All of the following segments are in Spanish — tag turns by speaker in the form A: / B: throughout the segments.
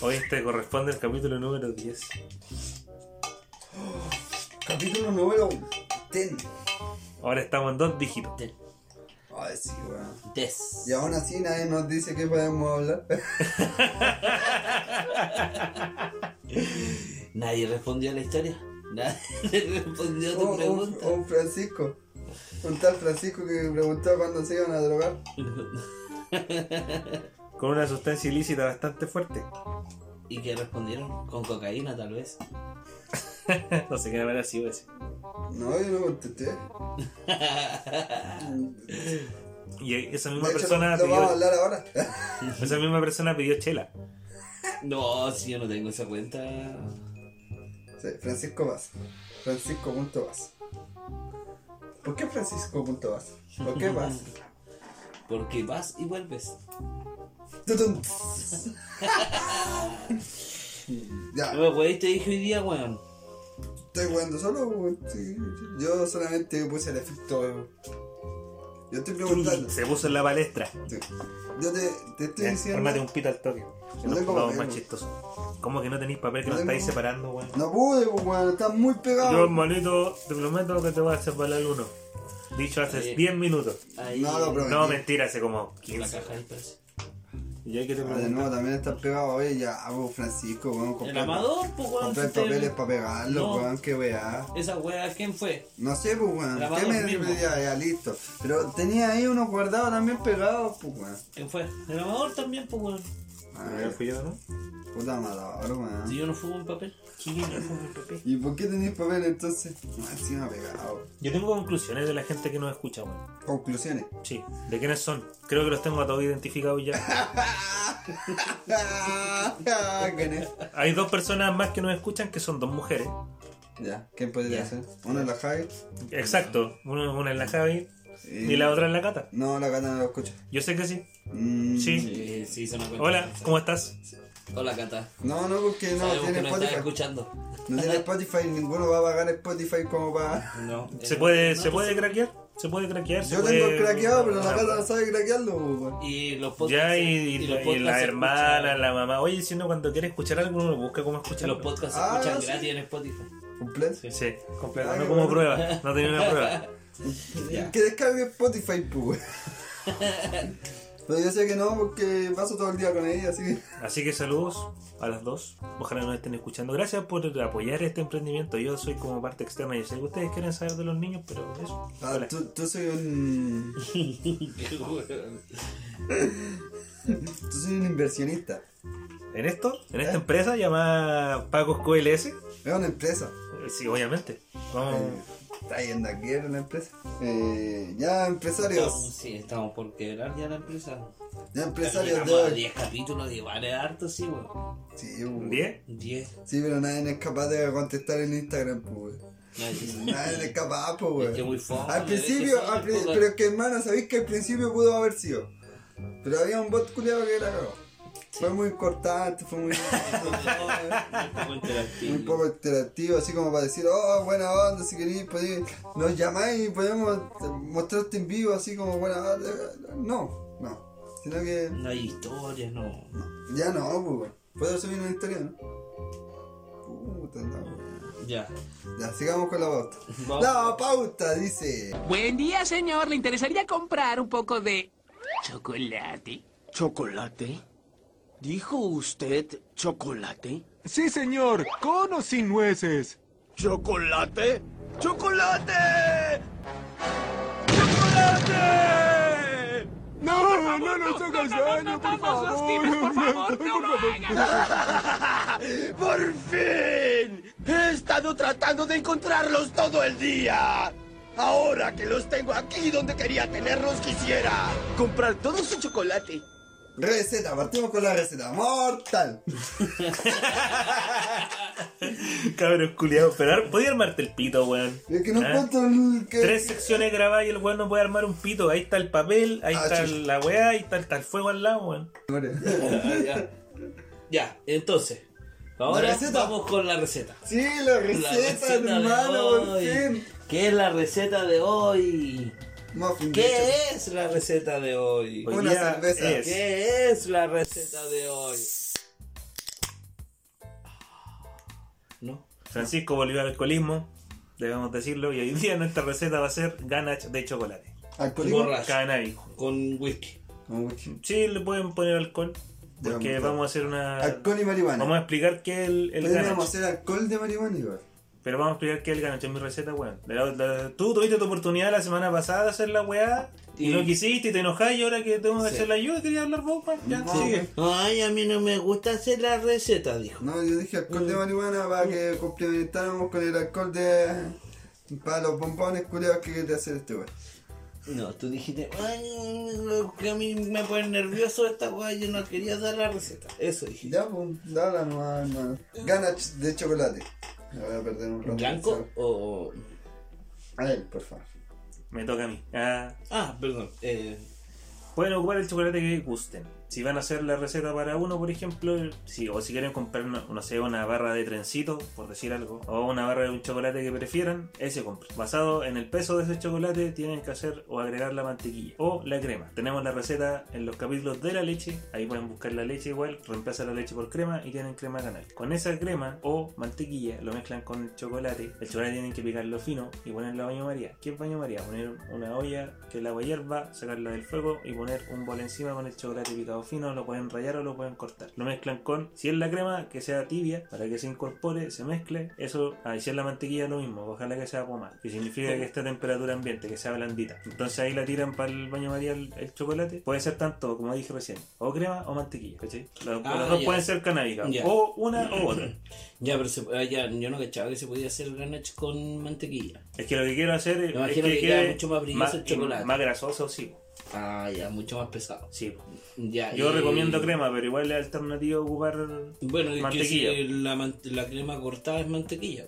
A: Hoy este corresponde al capítulo número 10.
B: Capítulo número 10.
A: Ahora estamos en dos dígitos.
B: Ay, sí, weón.
C: Des.
B: Y aún así nadie nos dice que podemos hablar.
C: Nadie respondió a la historia. Nadie respondió a tu pregunta.
B: o Francisco. Un tal Francisco que preguntó cuándo se iban a drogar.
A: Con una sustancia ilícita bastante fuerte.
C: ¿Y qué respondieron? Con cocaína, tal vez.
A: no sé qué habrá sido ese.
B: No, yo no contesté.
A: Y esa misma
B: hecho,
A: persona
B: lo vamos a
A: pidió.
B: hablar ahora.
A: Esa misma persona pidió chela.
C: No, si yo no tengo esa cuenta.
B: Sí, Francisco Vaz. Francisco.vaz. ¿Por qué Francisco.vaz? ¿Por qué Vaz?
C: Porque vas y vuelves.
B: Tutum. ya,
C: No me podéis, te dije hoy día, weón.
B: estoy jugando solo. weón. Sí, yo solamente puse el efecto. Yo estoy preguntando.
A: Se puso en la palestra.
B: Sí. Yo te, te estoy
A: Ya,
B: diciendo.
A: Ármate un pito al toque. Que
B: No
A: nos
B: tengo
A: pongamos
B: papel,
A: más
B: weón.
A: chistosos. ¿Cómo que no tenéis papel que
B: No
A: nos
B: tengo-
A: estáis separando, weón?
B: No pude, pues, weón. Está muy pegado.
A: Yo, hermanito, te prometo que te voy a separar uno. Dicho hace
C: Ahí.
A: 10 minutos.
C: Ahí.
B: No, lo prometí.
A: No, mentira, hace como
C: en la
A: 15.
C: caja ahí parece.
A: ¿Y hay que te
B: Ah, de nuevo también está pegado. Oye, ya, hago Francisco, weón.
C: El amador, pues weón. te-
B: papeles para pegarlo,
C: No.
B: weón. Qué weá.
C: Esa weá, ¿quién fue?
B: No sé, pues, weón. ¿Qué me ya, ya, listo. Pero tenía ahí unos guardados también pegados, pues, weón.
C: ¿Quién fue? El amador también, pues weón.
B: A
A: ¿Ya
B: ver,
A: fui yo, no?
B: puta amador,
C: Si
B: weón.
C: yo no fumo en papel.
A: ¿Quién no fue mi papel?
B: ¿Y por qué tenéis papel entonces? No, encima pegado.
A: Yo tengo conclusiones de la gente que nos escucha, weón.
B: Conclusiones.
A: Sí. ¿De quiénes son? Creo que los tengo a todos identificados ya. Hay dos personas más que nos escuchan que son dos mujeres.
B: Ya, ¿quién podría ser? Una es la Javi.
A: Exacto. Una, una es la Javi
B: y-
A: y la otra es la Cata.
B: No, la gata no lo escucha.
A: Yo sé que sí.
B: Mm,
A: Sí.
C: Sí, sí, se me.
A: Hola, ¿cómo estás?
C: Hola, Cata.
B: No, no, porque no
C: Sabemos
B: tiene
C: que no estás
B: Spotify.
C: escuchando.
B: No tiene Spotify, ninguno va a pagar Spotify como para.
C: No.
A: ¿Se puede,
C: no,
A: ¿se puede
C: no,
A: craquear? ¿Se puede craquear? ¿Se
B: Yo
A: puede-
B: tengo craqueado, pero la gata no sabe craquearlo.
C: Y los podcasts.
A: Ya, y, y-
C: los
A: la hermana,
C: escuchan-
A: la mamá. Oye, si uno cuando quiere escuchar algo, uno busca cómo
C: Los
A: escucharlo.
C: podcasts se
B: Ah,
C: escuchan
B: sí.
C: gratis en Spotify.
B: ¿Completo?
A: Sí, completo.
B: Ay,
A: No como prueba. No tenía una prueba.
C: Ya.
B: Que descargue Spotify, pues. Pero yo sé que no, porque paso todo el día con ella, así que.
A: Así que saludos a las dos. Ojalá nos estén escuchando. Gracias por apoyar este emprendimiento. Yo soy como parte externa. Yo sé que ustedes quieren saber de los niños, pero eso.
B: Ah,
A: Hola.
B: tú, tú soy un. Tú soy un inversionista.
A: En esto, en esta
B: ¿Eh?
A: empresa llamada Pagos QLS.
B: Es una empresa.
A: Eh, Sí, obviamente. Vamos.
B: Eh, está yendo aquí era una empresa. Eh, ya,
C: Estamos,
B: empresarios.
C: sí, estamos por quebrar ya la empresa.
B: Ya, empresarios de
C: Llegamos a
B: hoy.
C: 10 capítulos, igual es harto, sí, weón.
B: Sí, weón.
A: ¿Bien?
C: 10.
B: Sí, pero nadie es capaz de contestar en Instagram, pues, weón. Nadie es capaz, pues, weón.
C: Es que muy fome,
B: Al principio, al pero es que hermano, sabéis que al principio pudo haber sido. Pero había un bot culiado que era cagado. Fue muy cortante, fue muy.
C: Un poco interactivo.
B: muy poco interactivo, así como para decir, oh, buena onda, si queréis, podéis, nos llamáis y podemos mostrarte en vivo, así como buena onda. No, no. Sino que.
C: No hay historias, no.
B: no. Ya no, pues. Puedo subir una historia, ¿no? Puta, no.
C: Ya.
B: Ya, sigamos con la pauta.
C: Vamos.
B: La pauta dice.
D: Buen día, señor. ¿Le interesaría comprar un poco de chocolate?
E: ¿Chocolate? ¿Dijo usted chocolate?
F: Sí, señor, con o sin nueces.
E: ¿Chocolate? ¡Chocolate! ¡Chocolate!
F: No, no nos hagas daño, por favor.
E: ¡Por fin! He estado tratando de encontrarlos todo el día. Ahora que los tengo aquí donde quería tenerlos, quisiera comprar todo su chocolate.
B: Receta, partimos con la receta. Mortal.
A: Cabros culiados. Pero podía armarte el pito, weón.
B: Es que no
A: ¿Ah?
B: encuentro el que.
A: Tres secciones grabadas y el weón no puede armar un pito. Ahí está el papel, ahí
B: Ah,
A: está la weá, ahí está, está el fuego al lado, weón.
C: ya. Ya, entonces. Ahora vamos con la receta.
B: Sí, la
C: La
B: receta,
C: de
B: hermano, por fin.
C: ¿Qué es la receta de hoy?
B: Muffin de
C: ¿Qué es la receta de hoy?
A: Hoy
B: Una
A: día
B: cerveza.
A: es-
C: ¿Qué es la receta de hoy? ¿no?
A: Francisco volvió al alcoholismo, debemos decirlo, y hoy día nuestra receta va a ser ganache de chocolate.
C: Borracho.
A: Canábico.
C: Con whisky.
B: Con whisky.
A: Sí, le pueden poner alcohol, porque
B: Ya,
A: vamos a hacer una...
B: Alcohol y marihuana.
A: Vamos a explicar qué es el, el
B: Podríamos hacer alcohol de marihuana igual.
A: Pero vamos a explicar qué es el ganache, es mi receta, weón. La- la- Tú tuviste tu oportunidad la semana pasada de hacer la weá, y
C: Y-
A: no quisiste, y te enojas, y ahora que tengo que
C: Sí.
A: hacerla yo, quería hablar vos, weón. Ya,
B: No,
A: sigue.
C: Ay, a mí no me gusta hacer la receta, dijo.
B: No, yo dije alcohol de marihuana para que complementáramos con el alcohol de. para los bombones culeados que quiere hacer este weón.
C: No, tú dijiste, ay, que a mí me pone nervioso esta weá, yo no quería dar la receta. Eso dije.
B: Ya, pues, dale nomás, hermano. Ganache de chocolate. Me voy a perder un rato.
C: ¿Blanco o...?
B: A ver, por favor.
A: Me toca a mí. Ah,
C: Ah, perdón. Eh,
A: Pueden ocupar el chocolate que gusten. Si van a hacer la receta para uno, por ejemplo, o si quieren comprar una, no sé, una barra de trencito, por decir algo, o una barra de un chocolate que prefieran, ese compren. Basado en el peso de ese chocolate, tienen que hacer o agregar la mantequilla o la crema. Tenemos la receta en los capítulos de la leche, ahí pueden buscar la leche igual, reemplazan la leche por crema y tienen crema canal. Con esa crema o mantequilla lo mezclan con el chocolate. El chocolate tienen que picarlo fino y ponerlo a baño María. ¿Qué es baño María? Poner una olla que el agua hierva, sacarla del fuego y poner un bol encima con el chocolate picado fino, lo pueden rayar o lo pueden cortar. Lo mezclan con, si es la crema, que sea tibia, para que se incorpore, se mezcle. Eso, ah, y si es la mantequilla, lo mismo, ojalá que sea pomada, que significa que esté a temperatura ambiente, que sea blandita. Entonces ahí la tiran para el baño María el, el chocolate. Puede ser tanto, como dije recién, o crema o mantequilla, ¿cachai? Los,
C: Ah,
A: los dos
C: ya.
A: pueden ser canábicas,
C: Ya.
A: o una o otra.
C: ya, pero se, ah, ya, yo no cachaba que se podía hacer ganache con mantequilla.
A: Es que lo que quiero hacer es,
C: Me imagino
A: es
C: que
A: que
C: queda mucho más brilloso el chocolate.
A: Más grasoso, sí.
C: Ah, ya, mucho más pesado.
A: sí.
C: Ya,
A: Yo
C: y-
A: recomiendo crema, pero igual es alternativo ocupar
C: Bueno, es que
A: mantequilla.
C: si la, la crema cortada es mantequilla.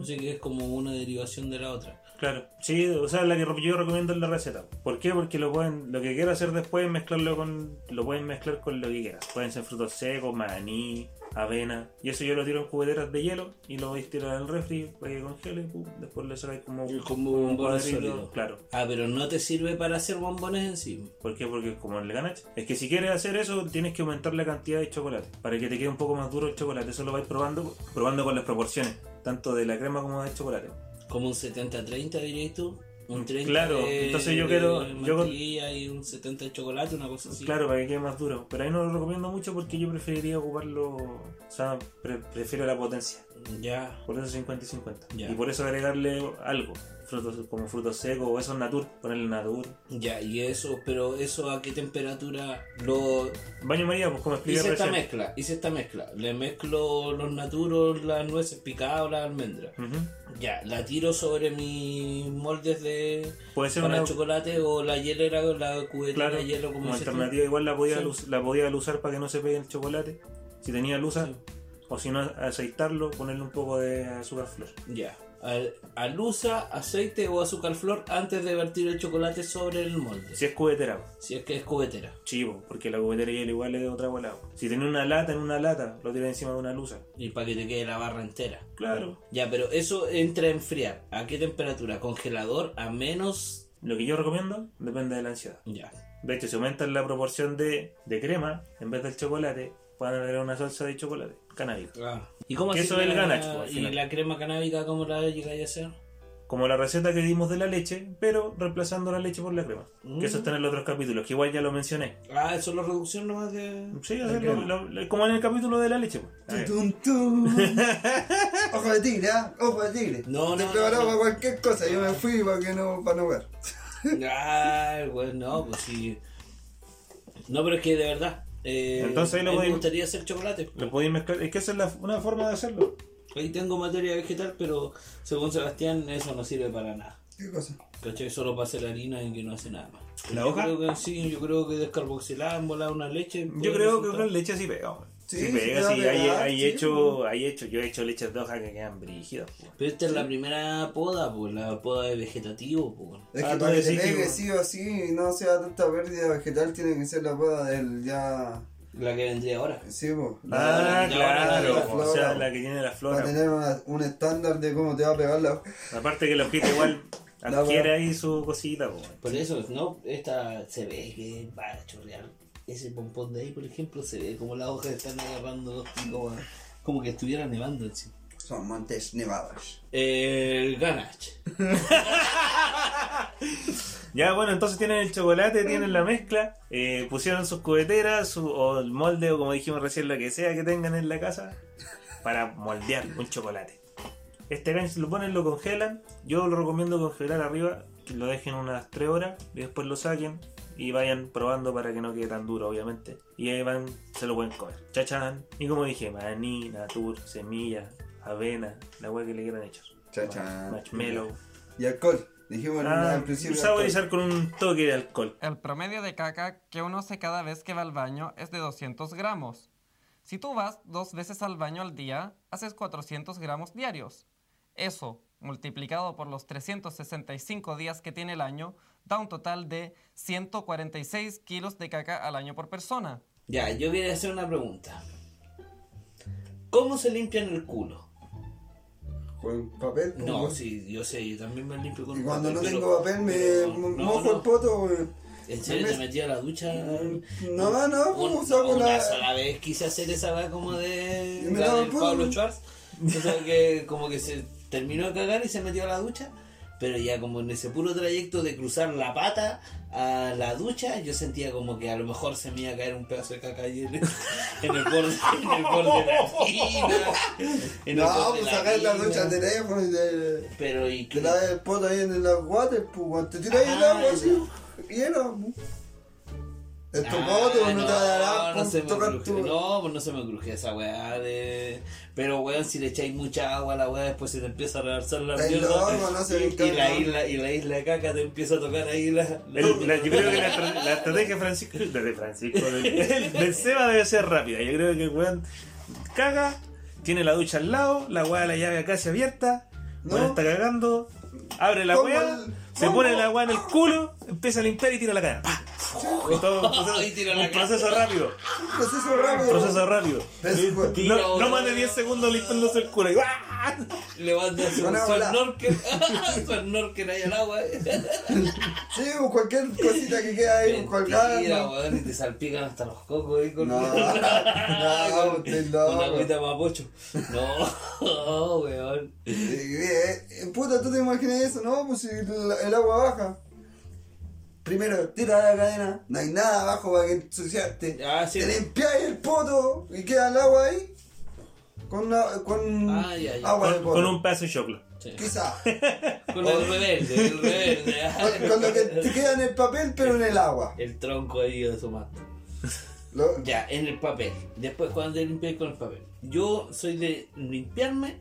C: Así que es como una derivación de la otra.
A: Claro, sí, o sea, la que yo recomiendo es la receta. ¿Por qué? Porque lo pueden, lo que quiero hacer después es mezclarlo con, lo pueden mezclar con lo que quieran. Pueden ser frutos secos, maní, avena, y eso yo lo tiro en cubeteras de hielo y lo vais a tirar al refri para que congele, pum, después le sacáis como,
C: Como sólido.
A: claro.
C: Ah, pero no te sirve para hacer bombones en sí.
A: ¿Por qué? Porque como el ganache. Es que si quieres hacer eso, tienes que aumentar la cantidad de chocolate. Para que te quede un poco más duro el chocolate. Eso lo vais probando, probando con las proporciones. Tanto de la crema como del chocolate.
C: Como un 70-30 dirías tú. Un 30
A: Claro,
C: de,
A: entonces yo quiero- yo-
C: y un 70 de chocolate, una cosa así.
A: Claro, para que quede más duro. Pero ahí no lo recomiendo mucho porque yo preferiría ocuparlo. O sea, pre- prefiero la potencia.
C: Ya.
A: Por eso 50 y 50.
C: Ya.
A: Y por eso agregarle algo. Frutos, como frutos secos o esos natur. Ponerle natur.
C: Ya, y eso, pero eso a qué temperatura lo
A: Baño María, pues como expliqué
C: hice esta mezcla, hice esta mezcla. Le mezclo los naturos, las nueces picadas, las almendras. Ya, la tiro sobre mis moldes de
A: Puede ser
C: para
A: una.
C: el chocolate o la hielera o la
A: Claro,
C: de hielo como
A: como
C: tú.
A: alternativa igual la podía,
C: Sí.
A: la podía usar para que no se pegue el chocolate. Si tenía luz,
C: Sí.
A: O si no, aceitarlo, ponerle un poco de azúcar flor.
C: Ya. Al- Alusa, aceite o azúcar flor antes de vertir el chocolate sobre el molde.
A: Si es cubetera,
C: Si es que es cubetera.
A: chivo, porque la cubetera y igual es de otra bola. Si tenía una lata en una lata, lo tiras encima de una luza.
C: Y para que te quede la barra entera.
A: Claro.
C: Ya, pero eso entra a enfriar. ¿A qué temperatura? Congelador a menos.
A: Lo que yo recomiendo depende de la ansiedad.
C: Ya.
A: De hecho, si aumentan la proporción de, de crema en vez del chocolate, pueden agregar una salsa de chocolate canábica.
C: Ah. ¿Y cómo
A: eso es el
C: la-
A: ganache, pues,
C: ¿Y la crema canábica cómo la llegáis a hacer?
A: Como la receta que dimos de la leche, pero reemplazando la leche por la crema. Que eso está en los otros capítulos, que igual ya lo mencioné.
C: Ah, eso es la reducción nomás de.
A: Sí,
C: de
A: hacerlo,
C: crema.
A: lo- lo- como en el capítulo de la leche. pues.
B: Tum, tum. Ojo de tigre, ¿ah? Ojo de tigre.
C: No,
B: Te
C: no,
B: preparado
C: no, no.
B: para cualquier cosa. Yo me fui para que no, para no ver.
C: Ay, bueno, no, pues sí. No, pero es que de verdad. Eh,
A: Entonces ahí lo
C: mí me
A: podéis-
C: gustaría hacer chocolate.
A: Lo podéis mezclar. Es que esa es la- una forma de hacerlo.
C: Ahí tengo materia vegetal, pero según Sebastián, eso no sirve para nada.
B: ¿Qué cosa?
C: ¿Cachai? Solo para hacer harina y que no hace nada más.
A: ¿La
C: Yo
A: hoja?
C: Creo que, sí, yo creo que descarboxilada, embolada una leche.
A: Yo creo que
C: resultar.
A: con leche sí pega. hombre.
B: Sí,
A: Sí,
B: sí.
A: Hay, hay
B: sí,
A: hecho, hay hecho, yo he hecho leches de hoja que quedan brígidas. pues.
C: Pero esta es la primera poda, pues la poda de vegetativo, pues.
B: Es
A: Ah,
B: que para que
A: decís que-
B: pegue sí o sí y no sea tanta pérdida vegetal, tiene que ser la poda del ya.
C: La que vendría ahora.
B: Sí, po.
A: Ah, claro.
B: la
A: o sea, la que tiene la
B: Para
A: flora.
B: tener una- un estándar de cómo te va a pegar la.
A: Aparte que la hojita igual adquiere ahí su cosita. pues.
C: Por eso, ¿no? Esta se ve que va a chorrear. Ese pompón de ahí, por ejemplo, se ve como las hojas están agarrando los picos a, como que estuviera nevando encima.
B: Son montes nevados.
C: El ganache.
A: Ya, bueno, entonces tienen el chocolate, tienen la mezcla, eh, pusieron sus cubeteras su- o el molde o como dijimos recién, lo que sea que tengan en la casa para moldear un chocolate. Este gancho lo ponen, lo congelan. Yo lo recomiendo congelar arriba, que lo dejen unas 3 horas y después lo saquen y vayan probando para que no quede tan duro, obviamente. Y ahí van, se lo pueden comer. Chachán. Y como dije, maní, natur, semilla, avena, la hueá que le quieran echar.
B: Chachán.
A: Marshmallow.
B: Y alcohol. Dijimos
A: Ah,
B: al principio.
A: saborizar con un toque de alcohol.
G: El promedio de caca que uno hace cada vez que va al baño es de 200 gramos. Si tú vas dos veces al baño al día, haces 400 gramos diarios. Eso, multiplicado por los 365 días que tiene el año, da un total de 146 kilos de caca al año por persona.
C: Ya, yo quería hacer una pregunta. ¿Cómo se limpian el culo?
B: Con papel. pues,
C: No, sí, yo sé, yo también me limpio con
B: Y cuando
C: papel,
B: no tengo papel me
C: pero
B: mojo
C: no.
B: el poto, weón.
C: ¿En serio
B: Me-
C: te metí a la ducha?
B: No, no,
C: Un-
B: pues, saco
C: una
B: la-
C: sola vez quise hacer esa weá como de. La del. Pablo Schwartz. O sea, que como que se terminó de cagar y se metió a la ducha. Pero ya como en ese puro trayecto de cruzar la pata a la ducha, yo sentía como que a lo mejor se me iba a caer un pedazo de caca ahí en el, en el borde, en el borde de la tina. En el
B: No,
C: de
B: pues sacar la
C: tina.
B: ducha al teléfono y te,
C: Pero y
B: te la el poto ahí en el water, pues te tiras el
C: Ah,
B: agua así,
C: ya.
B: Pues. Es tu
C: Ah,
B: poto, no, te dará
C: no se me cruje.
B: tu.
C: No, pues no se me cruje esa weá de... Pero weón, si le echáis mucha agua a la weá, después se te empieza a reversar la mierda.
B: no, no se
C: y, la isla, y la isla de caca te empieza a tocar ahí la...
A: El- la- yo creo que la, estra- la estrategia de Francisco, de Francisco, del, del Seba debe ser rápida. Yo creo que el weón caga, tiene la ducha al lado, la weá de la llave casi abierta,
B: No.
A: weón está cagando, abre la weá, se pone la weá en el culo, empieza a limpiar y tira la. ¡Pah! Y todo un proceso, un proceso rápido.
B: Proceso rápido.
A: Proceso rápido. No, no más de 10 segundos limpiándose el culo. y ¡ah!
C: Levanta su, su snorkel, su snorkel ahí al agua.
B: Sí, pues cualquier cosita que queda ahí colgada.
C: Mentira,
B: No,
C: weón, y te salpican hasta los cocos ahí con...
B: no, no, usted
C: Una
B: no.
C: agüita mapocho. No, weón.
B: Eh, eh, puta, ¿tú te imaginas eso? No, pues si el, el agua baja. Primero, tira la cadena, no hay nada abajo para que ensuciarte.
C: Ah, sí.
B: Te limpiáis el poto y queda el agua ahí. Con, una- con
C: Ah, ya, ya.
B: agua de
A: Con,
B: poto.
A: con un pedazo de choclo.
C: Sí.
B: Quizá.
C: Con el rebelde, el rebelde.
B: con, con lo que te queda en el papel, pero en el agua.
C: El tronco ahí asomando.
B: Lo-
C: Ya, en el papel. Después cuando te limpias con el papel. Yo soy de limpiarme,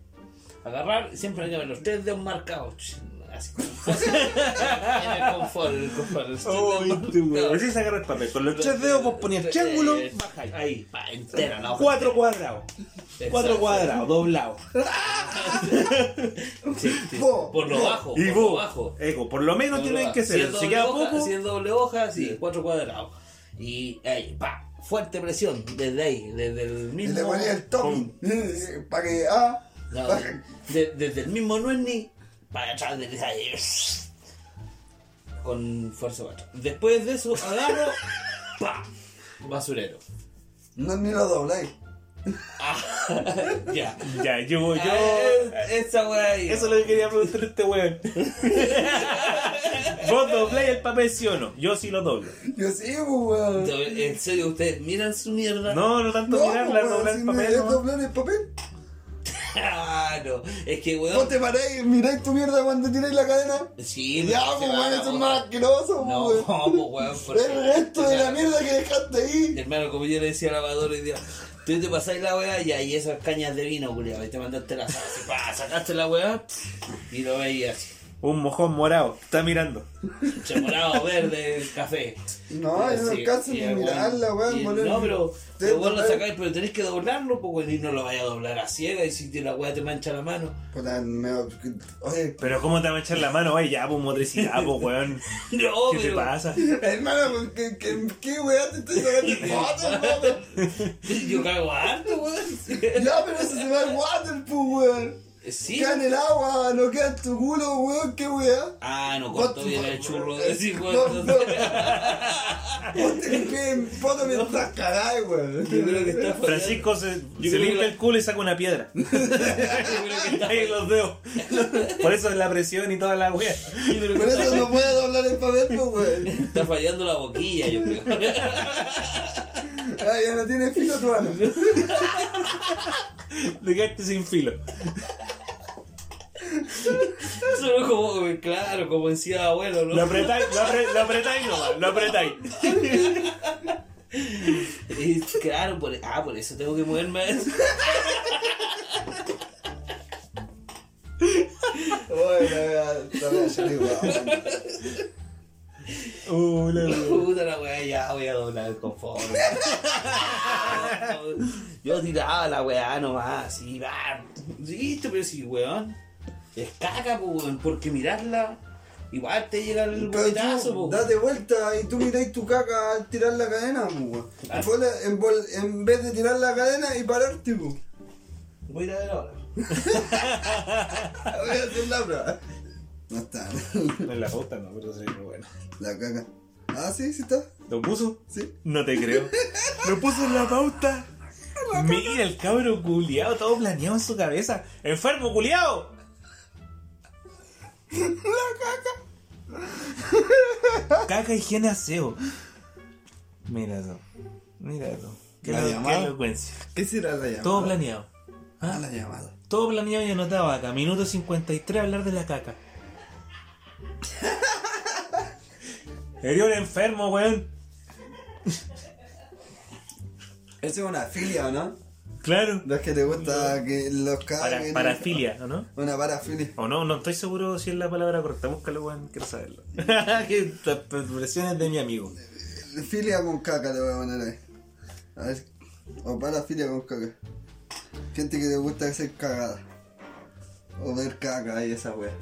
C: agarrar, siempre hay que ver los tres dedos marcados. Así en el confort, el confort.
A: Así se agarra el papel. Con los tres dedos vos ponías triángulo,
C: Eh,
A: bajáis.
C: Ahí, pa, entera la hoja.
A: Cuatro cuadrados. Cuatro cuadrados, doblados.
C: Sí, sí. Por lo bajo.
A: Y
C: por lo bajo.
A: eco, por lo menos
C: Por lo
A: tienen
C: bajo.
A: que ser.
C: Si es
A: Si
C: doble
A: queda
C: hoja,
A: poco,
C: si es doble hoja, sí, cuatro cuadrados. Y ahí, pa, fuerte presión desde ahí, desde el
B: Y
C: mismo.
B: le ponía el topping. Para que. Ah.
C: No,
B: pa-
C: de- desde el mismo no es ni para atrás de ahí. Con fuerza cuatro. Después de eso, agarro, pa, basurero.
B: No ni lo dobláis.
C: Ya.
A: ya, yo, yo.
C: Ah, esa wea ahí.
A: Eso es lo que quería preguntar a este weón. ¿Vos dobláis el papel sí o no? Yo sí lo doblo.
B: Yo sí, pues, weón.
C: En serio, ustedes miran su mierda.
A: No, no tanto
B: No,
A: mirarla,
B: pues,
A: doblar
B: si
A: el papel.
B: doblar el papel.
C: No. Es que,
B: Vos
C: weón.
B: te paráis, miráis tu mierda cuando tiráis la cadena.
C: Sí,
B: Ya, pues, weón, eso es
C: weón.
B: más asqueroso,
C: No,
B: pues,
C: pues,
B: weón.
C: weón. porque-
B: El resto de la mierda que dejaste ahí.
C: Hermano, como yo le decía a la lavadora y día, tú te pasáis la weá y ahí esas cañas de vino, culiado, y te mandaste la sal, así, pa, sacaste la weá y lo veías así.
A: Un mojón morado, está mirando.
C: Chamorado, verde, café.
B: No, yo no alcanzo ni mirarla,
C: weón-
B: weón.
C: No, pero
B: Te-
C: vos lo sacáis, pero tenés que doblarlo, pues weón, y no lo vayas a doblar a ciega y si te- la weá te mancha la mano.
B: Oye,
A: Pero ¿cómo te va a echar la mano? Oye, ya, pues motricidad, pues weón.
C: No,
A: ¿Qué te pasa?
B: hermano, ¿qué, qué, qué weá te estoy sacando fotos, weón?
C: yo cago harto, weón.
B: Ya, pero eso se va al water, pues, weón.
C: Sí.
B: Queda en el agua, no queda en tu culo, weón, qué weá.
C: Ah, no cortó bien el churro de decir,
B: No,
C: weón.
B: no. Vos te limpias en foto mientras cagás, weón.
C: Yo creo que está.
A: Francisco se, se limpia el culo y saca una piedra.
C: Yo creo que está
A: Ahí los dedos. Por eso es la presión y toda la
C: que
B: Por eso no puede doblar el papel, pues, weón.
C: Está fallando la boquilla, yo creo.
B: Ah, ya no tiene filo tu mano.
A: Te quedaste sin filo.
C: Solo como, claro, como decía abuelo, ¿no?
A: Lo apretáis, lo, apre- lo apretáis nomás, lo apretáis.
C: Y claro, por, ah, por eso tengo que moverme.
B: Oye, la weá, la weá, ya le digo, weón.
A: Uh, la wea.
C: Puta la weá, ya voy a doblar el confort. Yo tiraba la weá nomás, así, va. Listo, pero sí, weón. Es caca, pues, weón, porque mirarla, igual te llega el pues.
B: date vuelta y tú miráis tu caca al tirar la cadena, weón.
C: Claro.
B: Ponle En, en vez de tirar la cadena y pararte, pues.
C: Voy a ir a ver ahora.
B: Voy a hacer la prueba. No está,
A: No es la puta, no, pero sí, pero bueno.
B: la caca. Ah, sí, sí está.
A: ¿Lo puso?
B: Sí.
A: No te creo. Lo puso en la pauta. Mira el cabro culiao, todo planeado en su cabeza. ¡Enfermo culiao! La caca. Caca, higiene, aseo. Mira eso. Mira eso. Qué,
B: La
A: lo-
B: llamada.
A: qué elocuencia.
B: ¿Qué será la llamada?
A: Todo planeado.
B: Ah, la llamada.
A: Todo planeado y anotado acá. Minuto 53 hablar de la caca. Eres un enfermo, weón.
B: Esa es una filia, ¿o no?
A: Claro.
B: Los que te gusta que los
A: Para,
B: caguen.
A: parafilia, ¿o no?
B: Una parafilia.
A: O no, no estoy seguro si es la palabra correcta. Búscalo, weón. Quiero saberlo. que las expresiones de mi amigo.
B: Filia con caca te voy a poner ahí. A ver. O parafilia con caca. Gente que te gusta hacer cagada. O ver caca y esa wea.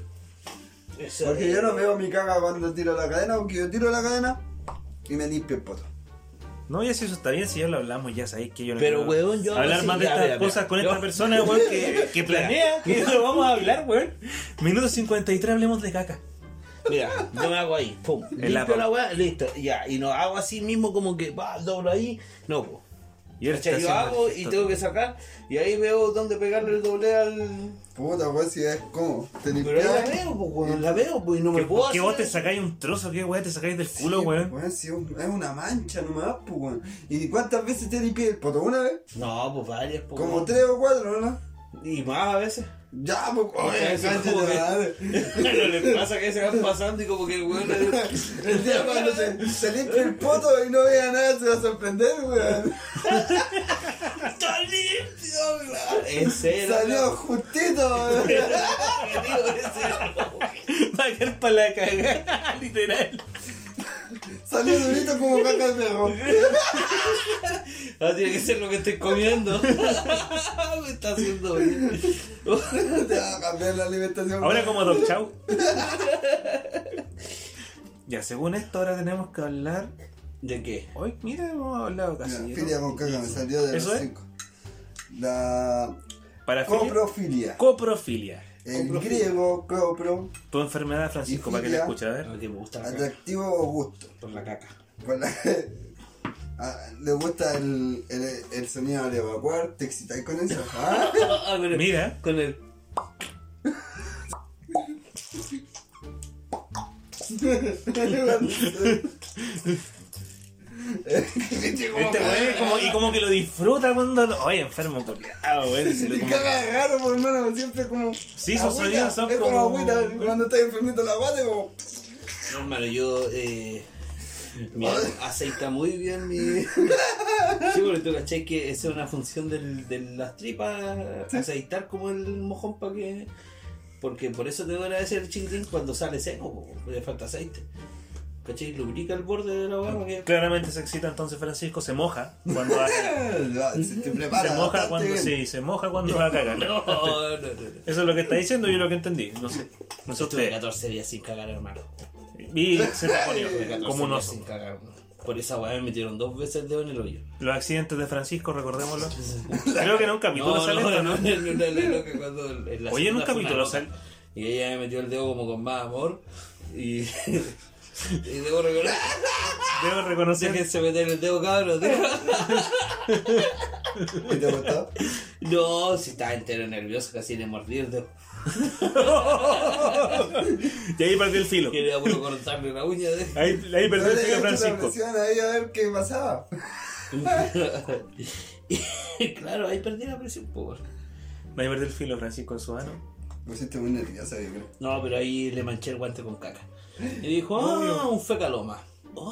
B: Porque yo no veo mi caga cuando tiro la cadena, porque yo tiro la cadena y me limpio el poto.
A: No, ya si eso está bien, si ya lo hablamos, ya sabéis que yo no
C: Pero,
A: quiero
C: weón, yo
A: hablar
C: sí,
A: más de
C: ya,
A: estas cosas con
C: yo-
A: esta persona, weón, que, que planea que lo vamos a hablar, weón. Minuto 53, hablemos de caca.
C: Mira, yo me hago ahí, pum,
A: la
C: limpio la
A: pa-
C: weá, listo, ya, y no hago así mismo como que, va, doblo ahí, no, pues.
A: Y él está
C: Yo hago y tengo que sacar, y ahí veo dónde pegarle el doble al...
B: Puta, weón, si es como. Te
C: Pero ahí la veo, pues, weón, la veo, pues, y no me
A: ¿Qué,
C: puedo
A: ¿Qué
C: hacer
A: vos te sacáis un trozo? ¿Qué weón te sacáis del culo,
B: Sí,
A: weón?
B: weón, sí, es una mancha nomás, pues, weón. ¿Y cuántas veces te limpié el poto? ¿Una vez?
C: No, pues varias, pues.
B: Como tres o cuatro, ¿no?
C: Y más a veces.
B: Ya, pues, oye,
C: Eso. Pero les pasa que se van pasando y como que el weón...
B: El día cuando se, se limpia el poto y no vea nada, se va a sorprender, weón.
C: ¡Está limpio, weón! En serio.
B: Salió justito, weón.
A: Va a caer para la cagada, literal.
B: Salió durito como caca de perro.
C: Ah, tiene que ser lo que estoy comiendo. Me está haciendo bien.
B: Te va a cambiar la alimentación.
A: Ahora como Doc Chau. Ya, según esto, ahora tenemos que hablar.
C: ¿De qué?
A: Hoy, mira, hemos hablado casi.
B: Mira, filia con caca me salió de
A: ¿Eso
B: los
A: es?
B: cinco. La
A: Parafilia.
B: coprofilia.
A: Coprofilia.
B: El griego copro,
A: Tu enfermedad, Francisco, para que la
B: filia.
A: escuche, a ver.
C: No, que me gusta la caca.
B: atractivo o gusto.
C: Por la caca.
B: Por la- Ah, ¿Le gusta el, el, el sonido de evacuar? ¿Te excitáis con eso? ¿Ah?
C: Ah, con el-
A: Mira.
C: Con el.
A: Este weón es como, y como que lo disfruta cuando. lo- Oye, enfermo, copiado, weón. se lo
B: Y
A: como-
B: caga raro, por hermano, siempre como.
A: Sí,
B: agüita,
A: sonidos son
B: es como, agüita, cuando estás enfermito la guata, como.
C: No, hermano, yo. Eh, mi aceita muy bien mi. Sí, porque tú cachai que esa es una función del, de las tripas, aceitar como el mojón para que. Porque por eso te duele a veces el chiquitín cuando sale seco, po, porque le falta aceite. ¿Cachai? Lubrica el borde de la hueá que.
A: Claramente se excita entonces Francisco, se moja cuando va a cagar.
B: Se prepara
A: Se moja cuando
B: bien.
A: sí, se moja cuando va a cagar.
C: No, no, no, no.
A: Eso es lo que está diciendo y yo lo que entendí. No sé. No sé
C: Estuve
A: usted.
C: 14 días sin cagar, hermano.
A: Y se te
C: Estuve
A: ponió
C: 14
A: como un oso.
C: sin cagar. Por esa weá me metieron dos veces el dedo en el hoyo.
A: Los accidentes de Francisco, recordémoslo. Creo que en un capítulo Oye, en un capítulo sale.
C: Y ella me metió el dedo como con más amor. Y, y debo reconocer.
A: Debo reconocer
C: Déjense meter el dedo, cabrón.
B: ¿Y te gustó?
C: No, si estaba entero nervioso, casi le mordí el dedo.
A: Y ahí perdió el filo.
C: Quería puro cortarle la uña de.
A: Ahí, ahí perdió
B: No
A: el filo
B: la
A: Francisco.
B: presión ahí a ver qué pasaba.
C: Y claro, ahí perdí la presión, pues.
A: Ahí perdió el filo Francisco en su mano.
B: Me siento muy nerviosa, yo creo.
C: No, pero ahí le manché el guante con caca. Y dijo, ah, un fecaloma.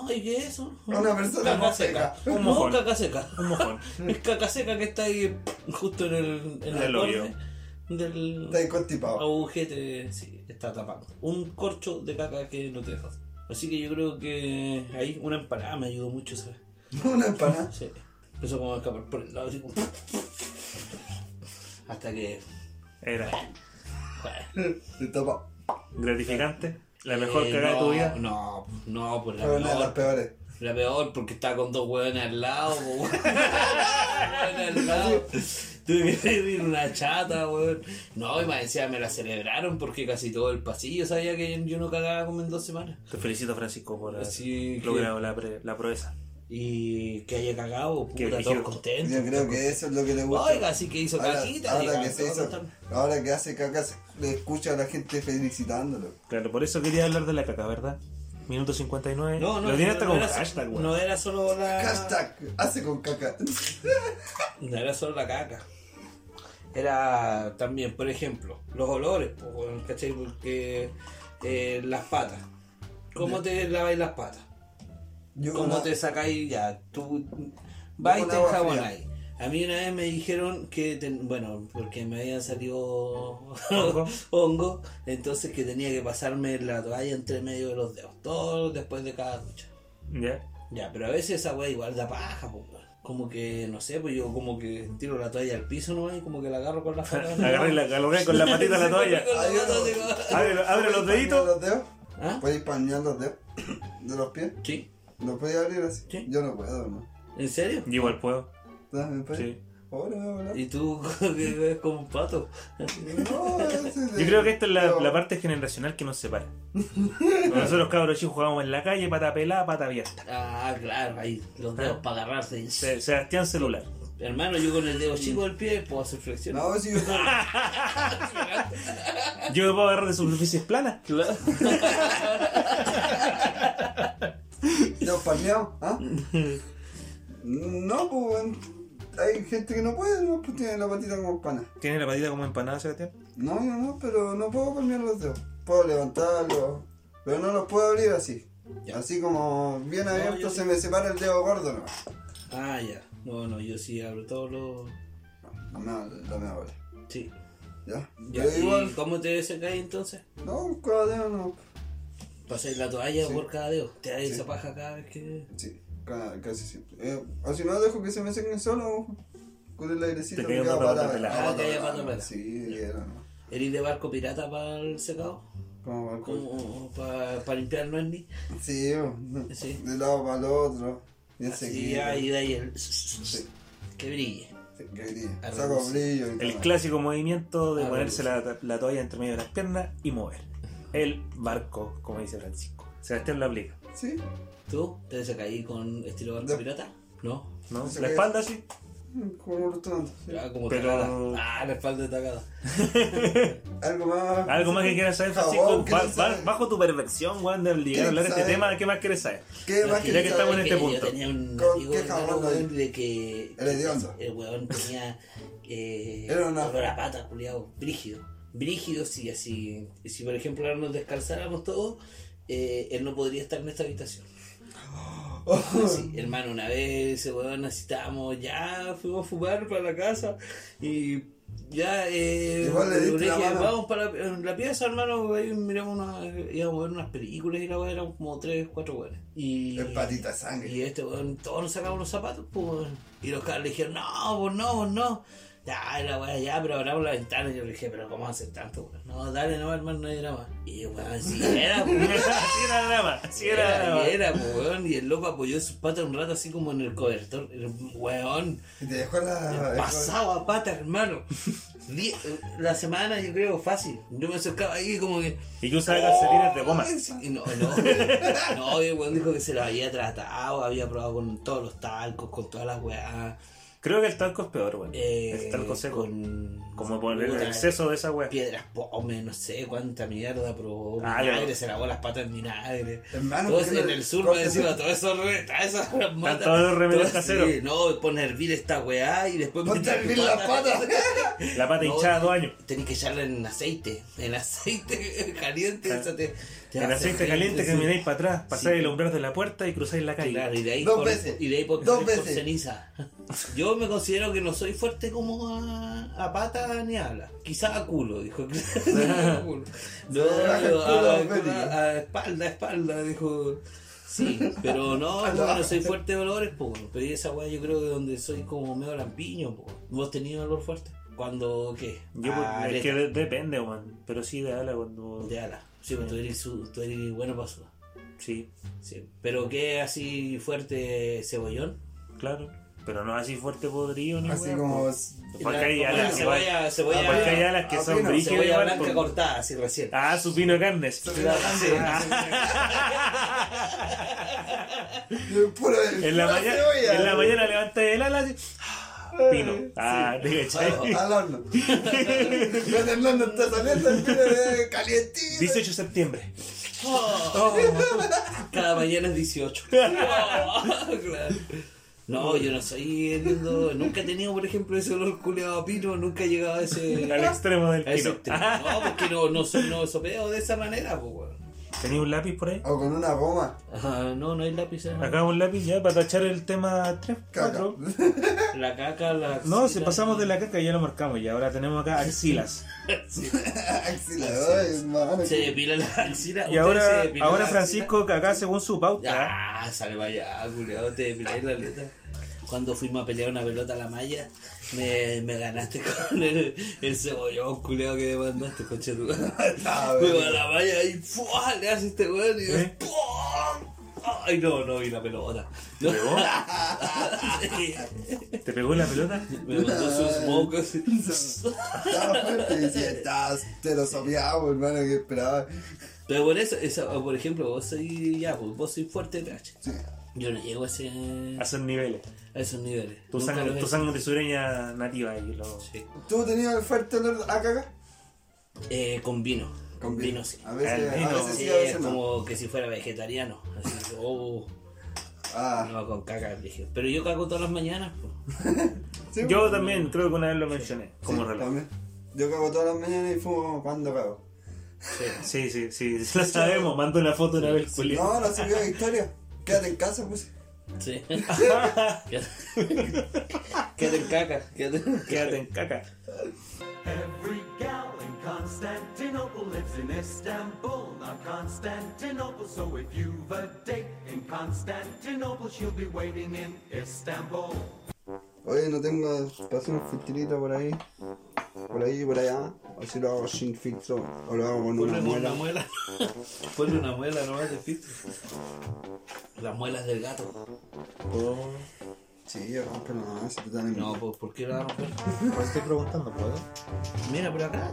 C: Ay, ¿qué es eso?
B: Una persona
C: caca
B: con
C: seca.
A: Un
C: no,
A: mojón.
C: caca seca.
A: Un mojón.
C: Es caca seca que está ahí justo en el, en
A: el
C: del
B: Está ahí constipado.
C: agujete. Sí, está tapado. Un corcho de caca que no te deja. Así que yo creo que ahí una empanada me ayudó mucho, ¿sabes?
B: Una empanada.
C: Sí. Empezó como a escapar por el lado así como... Hasta que...
A: Era
B: tapa.
A: gratificante. La mejor
C: Eh,
A: cagada de
C: no,
A: tu vida.
C: No, no, pues la
B: Fue una de las
C: peor.
B: peores.
C: La peor porque estaba con dos hueones al lado, weón. Hueones al lado. Tuve que pedir una chata, weón. No, y más encima me la celebraron porque casi todo el pasillo sabía que yo no cagaba como en dos semanas.
A: Te felicito, Francisco, por haber
C: Sí, que-
A: logrado la, pre- la proeza.
C: Y que haya cagado, puta, todos contentos.
B: Yo creo que eso es lo que le gusta.
C: Oiga, sí que hizo
B: Ahora,
C: cajita.
B: ahora que se
C: todos
B: hizo,
C: contentos.
B: ahora que hace caca, le escucha a la gente felicitándolo.
A: Claro, por eso quería hablar de la caca, ¿verdad? Minuto 59.
C: No, no,
A: Lo tiene
C: no,
A: hasta
C: no
A: con
C: era,
A: hashtag, weón.
C: no era solo la.
B: Hashtag, hace con caca.
C: No era solo la caca. Era también, por ejemplo, los olores, ¿cachai? Porque eh, las patas. ¿Cómo te laváis las patas?
B: Yo
C: ¿Cómo
B: una-
C: te sacáis ya? Tú vas y te enjabonáis. A mí una vez me dijeron que, ten- bueno, porque me habían salido
A: Hongo.
C: entonces que tenía que pasarme la toalla entre medio de los dedos, todo después de cada ducha.
A: ¿Ya?
C: Ya, pero a veces esa weá igual da paja, weón. Como que, no sé, pues yo como que tiro la toalla al piso nomás y como que la agarro con la pata.
A: Agarré la, agarré con la patita a la toalla.
C: La
A: Abre, abre los deditos.
B: los dedos?
C: ¿Ah?
B: ¿Puedes pañar los dedos de los pies?
C: Sí.
B: ¿Lo puedes abrir así?
C: Sí.
B: Yo no puedo, ¿no?
C: ¿En serio?
A: Yo igual puedo.
B: Dame, pues.
A: Sí.
B: Hola, hola.
C: Y tú que ves como un pato.
B: No,
A: Yo creo que esta es la, parte generacional que nos separa. Nosotros cabros chicos jugábamos en la calle, pata pelada, pata abierta.
C: Ah, claro, ahí, los dedos para agarrarse.
A: Se- Sebastián celular.
C: Hermano, yo con el dedo chico del pie puedo hacer flexiones.
B: No, si yo
A: Yo me puedo agarrar de superficies planas.
C: Claro.
B: ¿Dedos palmeados? ¿Ah? No, pues, hay gente que no puede, no, pues tiene la patita como pana.
A: ¿Tiene la patita como empanada, Sebastián?
B: No, yo no, pero no puedo palmear los dedos. Puedo levantarlos, pero no los puedo abrir así.
C: Ya.
B: Así como bien abierto
C: sí.
B: se me separa el dedo gordo, no.
C: Ah, ya. No, no, yo sí abro todos los.
B: No hable, no me hable.
C: Sí.
B: ¿Ya?
C: Ya, ¿Y
B: igual,
C: cómo te secáis entonces?
B: no, cada dedo no.
C: Pasáis la toalla
B: Sí.
C: por cada dedo. Te dais
B: Sí.
C: esa paja cada vez que.
B: Sí, ca- casi siempre. Eh, o si no, dejo que se me sequen solo con el airecito.
A: Te una pata
B: para-
A: pelada.
B: para
C: Ah, que haya pata pelada.
B: Sí, era, ¿no?
C: ¿Eres de barco pirata para el secado?
B: Como barco.
C: Como para limpiar no es ni.
B: Sí,
C: Sí.
B: de un lado para el otro. Bien
C: Así
B: seguido.
C: ahí de ahí el.
B: Sí,
C: Que brille.
B: Saco brillo y
A: El clásico movimiento de ponerse la, la toalla entre medio de las piernas y mover. El barco, como dice Francisco. Sebastián lo aplica.
B: Sí,
C: ¿Tú? ¿Te secáis con estilo barco
B: No.
C: pirata? No.
A: ¿No?
B: Se
A: La espalda sí.
B: como los tontos. sí.
C: Ya, como
A: Pero-
C: tacada. Ah, la espalda de tacada.
B: Algo más.
A: Algo más que quieras saber, Francisco. bajo tu perversión, Juan, de a hablar de este tema, ¿qué más quieres saber?
B: ¿Qué más que
A: ya que estamos en
C: ¿sabes
A: este punto.
C: Yo tenía un
B: ¿Con
C: amigo
B: qué jabón
C: de que.
B: El.
C: El weón tenía. Eh,
B: Era una-
C: olor a pata, culiado. Brígido. Brígido, sí, así. Si por ejemplo ahora nos descalzáramos todos, eh, él no podría estar en esta habitación. Sí, hermano, una vez ese weón necesitábamos, ya fuimos a fumar para la casa y ya eh, dije, vamos para la, pieza, hermano, ahí miramos una, íbamos a ver unas películas y la weón eran como tres, cuatro weones. Y,
B: Es patita sangre.
C: y este weón, todos nos sacamos los zapatos, pues. Y los cabros le dijeron, no, pues no, pues no. Ya, la weá, ya, pero abramos la ventana. Y yo le dije, pero ¿cómo hacer tanto, weón? No, dale, no, hermano, no hay drama. Y weón, así era, pues.
A: Así era drama. Así era
C: Era,
A: drama.
C: y era, weón. Y el loco apoyó sus patas un rato así como en el cobertor. El Weón,
B: Y te dejó la.
C: pasado a pata, hermano. Die- La semana, yo creo, fácil. Yo me acercaba ahí como que.
A: Y que usaba calcetines de goma.
C: Y no, no. No, y el weón dijo que se lo había tratado, había probado con todos los talcos, con todas las weas.
A: Creo que el talco es peor, weón.
C: Eh,
A: el talco seco.
C: Con.
A: Como por el exceso de esa weá.
C: Piedras pome, no sé cuánta mierda probó.
A: Ah,
C: vinagre, se lavó las patas en vinagre.
B: Hermano,
C: Todo
B: ¿por qué
C: eso en el sur,
B: ¿por
C: me
B: qué
C: decía,
B: no-
C: todo eso, esas
A: todos los remedios caseros.
C: No, pon a hervir esta weá y después
B: Ponte a hervir las
C: patas.
B: patas.
A: La pata
C: No,
A: hinchada dos años.
C: Tenés que echarla en aceite, en aceite caliente. Te
A: En aceite caliente
C: sí.
A: camináis para atrás, pasáis
C: Sí.
A: el umbral de la puerta y cruzáis la calle.
C: Claro, y de ahí
B: Dos
C: por,
B: veces.
C: Y de ahí por,
B: Dos
C: por
B: veces.
C: ceniza. Yo me considero que no soy fuerte como a, a pata ni a ala. Quizás a culo, dijo. A culo. no, a,
B: culo,
C: a-
B: Feli.
C: a- a espalda, a espalda, dijo. Sí, pero no, porque no soy fuerte de olores, po, pero esa weá yo creo que donde soy como medio lampiño, po. ¿Vos tenías olor fuerte? Cuando, ¿qué?
A: Yo,
C: Ah,
A: es que de- depende, weón. Pero sí, de ala cuando.
C: De ala. Sí, pues tú eres, su- tú eres bueno para sudar.
A: Sí,
C: Sí. Pero ¿qué así fuerte cebollón?
A: claro. Pero no así fuerte podrido ni
B: Así como.
A: po. Porque hay
C: La-
A: alas que
C: cebolla,
A: van-
C: cebolla,
A: Porque hay alas que
B: Ah,
A: son brígidas
C: cebolla
A: igual,
C: blanca
A: po.
C: cortada, así recién.
A: Ah, su pino carnes.
B: Puro
A: En la, mañana,
B: cebolla.
A: en la mañana levanta el ala así. Pino. Ah, ¿te cachai?
B: Al horno. Cuando el horno está saliendo, el pino es calientito.
A: 18 de septiembre.
C: Cada mañana es 18. Claro. No, yo no soy hediondo. Nunca he tenido, por ejemplo, ese olor culeado a pino. Nunca he llegado a ese.
A: Al extremo del pino.
C: extremo. No, porque no, no, soy- no sopeo de esa manera, pues, weón.
A: ¿Tenéis un lápiz por ahí?
B: O con una goma.
C: No, no hay lápiz. ¿eh?
A: Acá un lápiz ya para tachar el tema 3,
B: Caca.
A: 4.
C: La caca, la.
A: No, si pasamos de la caca ya lo marcamos y ahora tenemos acá axilas.
B: Axila, ay, hermano.
C: Se depila la axila.
A: Y
C: ¿Ustedes se
A: ahora, ahora Francisco, que acá según su pauta,
C: Ah, sale para allá, culiado, te depiláis la letra. Cuando fuimos a pelear una pelota a la malla, me, me ganaste con el, el cebollón culiado que me mandaste, coche tú.
B: Ah,
C: Fuimos a la malla y ¡fua! le hace este weón y
A: ¿Eh?
C: ¡pum! Ay, no, no vi la pelota. No.
A: ¿Pegó? ¿te pegó la pelota?
C: Me mandó sus mocos.
B: Estaba fuerte y decía, estás, te lo sopeaba, hermano, que esperaba.
C: Pero por eso, eso, por ejemplo, vos sois ya, pues, vos sois fuerte de PH.
B: Sí.
C: Yo no llego a, ese,
A: A esos niveles.
C: a esos niveles.
A: Tu
C: Nunca
A: sangre, tu sangre sureña nativa y lo...
C: Sí.
B: ¿Tú tenías el fuerte olor a caca?
C: Eh, con vino.
B: Con vino.
C: sí.
B: A veces,
A: vino.
B: a veces
C: Sí,
B: sí, a
C: es
B: veces no.
C: como que si fuera vegetariano. Así, oh,
B: Ah,
C: no, con caca, dije. Pero yo cago todas las mañanas. pues.
B: sí,
A: Yo
B: pues.
A: también creo que una vez lo mencioné, como
B: Sí,
A: reloj.
B: también. Yo cago todas las mañanas y fumo cuando cago.
A: Sí, sí, sí, sí, lo sabemos. Mando una foto una vez, Julio.
B: No, no sirvió de historia. Quédate en casa, pues.
C: Sí. Quédate en caca. Quédate
A: Quédate en caca.
H: Every gal in Constantinople lives in Istanbul, not Constantinople. So if you've a date in Constantinople, she'll be waiting in Istanbul.
B: Oye, no tengo hacer un filtrito por ahí. Por ahí, por allá. O si lo hago sin filtro. O lo hago con una
C: Ponle
B: muela.
C: una muela. Ponle una muela nomás de filtro. Las muelas del gato.
B: Sí, yo rompo nomás. Si te dan en
C: No, pues ¿por qué la romper?
A: Pues estoy preguntando, ¿puedo?
C: Mira, por acá.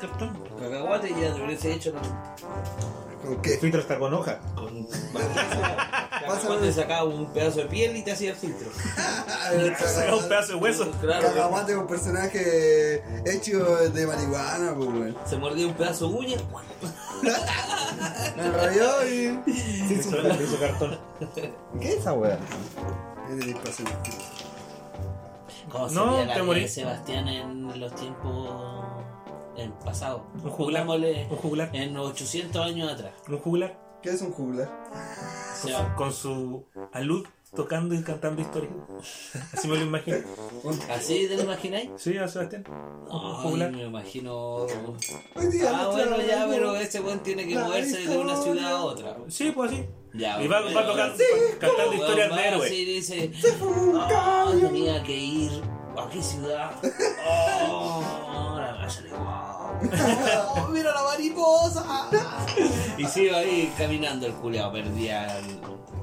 C: Cartón. Cacahuate y ya te hubiese hecho con.
B: ¿Con qué?
A: El filtro está con hoja.
C: con Cacahuate sacaba un pedazo de piel y te hacía el filtro.
A: Saca un pedazo de hueso.
C: Claro.
B: Cacahuate es un personaje hecho de marihuana, pues, weón.
C: Se mordía un pedazo de uña.
B: Me rayó y.
A: Sí, sí, le hizo cartón.
B: ¿Qué es esa weá? ¿Qué tenéis para hacer?
C: ¿Cómo
A: No,
C: sería la
A: te
C: vida
A: morí.
C: de Sebastián en los tiempos en pasado?
A: Un juglar.
C: Pongámosle
A: Un juglar.
C: En 800 años atrás.
A: Un juglar.
B: ¿Qué es un juglar?
A: Con su alud tocando y cantando historias. Así me lo imagino.
C: ¿Así te lo imagináis?
A: Sí, a Sebastián. Un
C: Ay,
A: juglar.
C: me imagino. Ah,
B: no
C: bueno, ya, pero ese buen tiene que moverse de una ciudad a otra.
A: Sí, pues así.
C: Ya,
A: Y va, va tocando, cantando historias de héroes.
C: Sí, dice. "Ah, tenía que ir ¿A qué ciudad? Oh, la Guau. Oh, mira la mariposa. Y se iba ahí caminando el culeado, perdía el-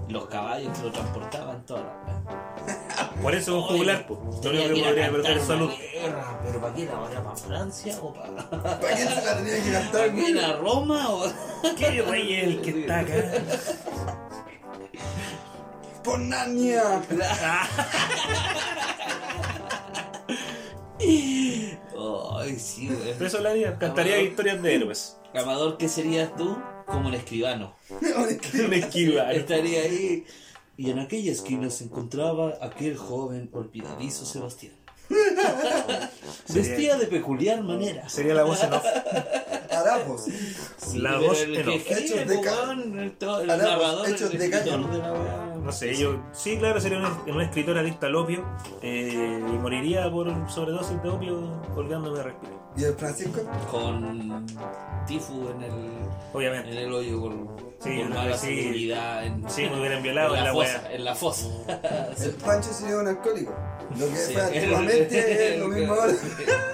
C: los caballos que lo transportaban, toda la wea.
A: Por eso es un jugular, pues. Lo único que
C: ir
A: podría perder es salud.
C: guerra, pero ¿para qué la vaya para Francia o para,
B: ¿Para quién se la tenía que gastar?
C: ¿para qué a Roma o
A: ¿Qué rey es el que está acá?
B: ¡Por Narnia!
C: Ay, sí, güey.
A: Pero eso hablaría, cantaría historias de héroes.
C: Amador, ¿qué serías tú? Como el escribano.
A: Un esquivano.
C: Estaría ahí. Y en aquella esquina se encontraba aquel joven olvidadizo Sebastián. Vestía de peculiar manera.
A: Sería la voz en off.
B: Harapos.
C: Sí,
A: la voz en off.
B: Hechos de ca- hechos de
C: escritor
A: No sé, yo. Sí, claro, sería un, un escritor adicto al opio. eh, y moriría por sobredosis de opio colgándome de respirar.
B: ¿Y el Francisco?
C: Con Tifu en el, en
A: Obviamente.
C: el hoyo por,
A: Sí, no,
C: mala
A: sí.
C: seguridad. En,
A: Sí, me hubieran violado en la
C: fosa,
A: wea.
C: En la fosa.
B: El Pancho sería un alcohólico. Lo que
C: Sí.
B: fue antiguamente es lo mismo ahora.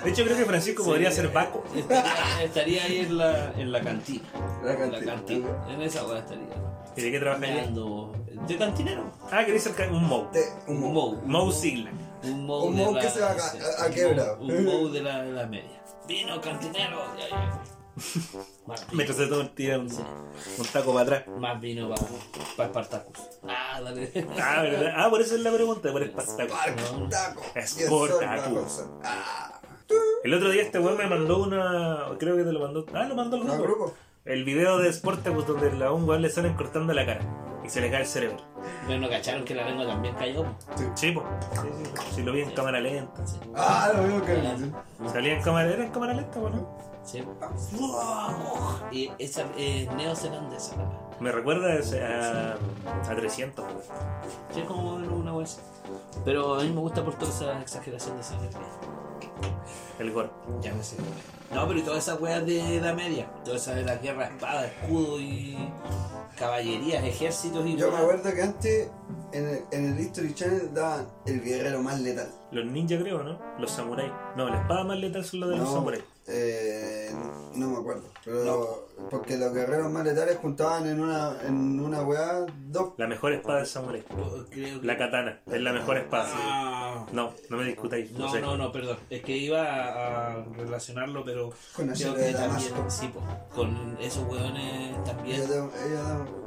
A: De hecho, creo que Francisco podría ser Baco.
C: Estaría, estaría ahí en la, en la cantina.
B: La
C: En la
B: cantina.
C: En esa weá estaría.
A: ¿Y de qué trabajaría?
C: Meando. ¿De cantinero?
A: Ah, quería ser ca- un Moe.
B: De-
C: Un
B: un
C: Moe.
A: Moe Sigla.
C: Un Moe
B: Un
C: de la-
B: que se va a- a- a
C: un
B: quebra.
C: Moe- Un Moe de la, de la media. Vino cantinero. Ya, ya.
A: Mientras se toma tira un, un taco para atrás.
C: más vino para pa Spartacus. Ah, dale.
A: Ah, ¿verdad? Ah, por eso es la pregunta, por Espartaco.
B: Spartaco.
A: Es
B: Y el sol
A: Spartaco.
B: bajo el sol. Ah.
A: El otro día este weón me mandó una. Creo que te lo mandó. Ah, lo mandó al
B: ¿No,
A: grupo.
B: grupo?
A: El video de Sportacus donde a un weón le salen cortando la cara y se le cae el cerebro.
C: Pero no cacharon que la lengua también cayó. po?
A: Sí, po. Sí, sí, sí. Si lo vi en cámara lenta.
C: Sí.
B: Ah, lo mismo que el
A: Salía en cámara, era en cámara lenta, bueno.
C: Sí. Y esa es neozelandesa. la weá.
A: Me recuerda ese- a, a 300, weón.
C: Sí, es como una así. Pero a mí me gusta por toda esa exageración de sangre.
A: El gore.
C: Ya me sé. No, pero y todas esas weas de Edad Media. Toda esa de la guerra, espada, escudo y caballerías, ejércitos y
B: Yo me acuerdo que antes en el, en el History Channel daban el guerrero más letal.
A: Los ninjas, creo, ¿no? Los samuráis. No, la espada más letal son los de los samuráis.
B: Eh, no me acuerdo. Pero porque los guerreros más letales juntaban en una, en una weá dos.
A: La mejor espada del samurái.
C: Creo que-
A: La katana. Es la mejor espada.
C: Ah.
A: No, no me discutáis. No,
C: No,
A: sé.
C: no, no, perdón. Es que iba a, relacionarlo, pero
B: Con la
C: creo que
B: de
C: también, sí, po, con esos hueones también.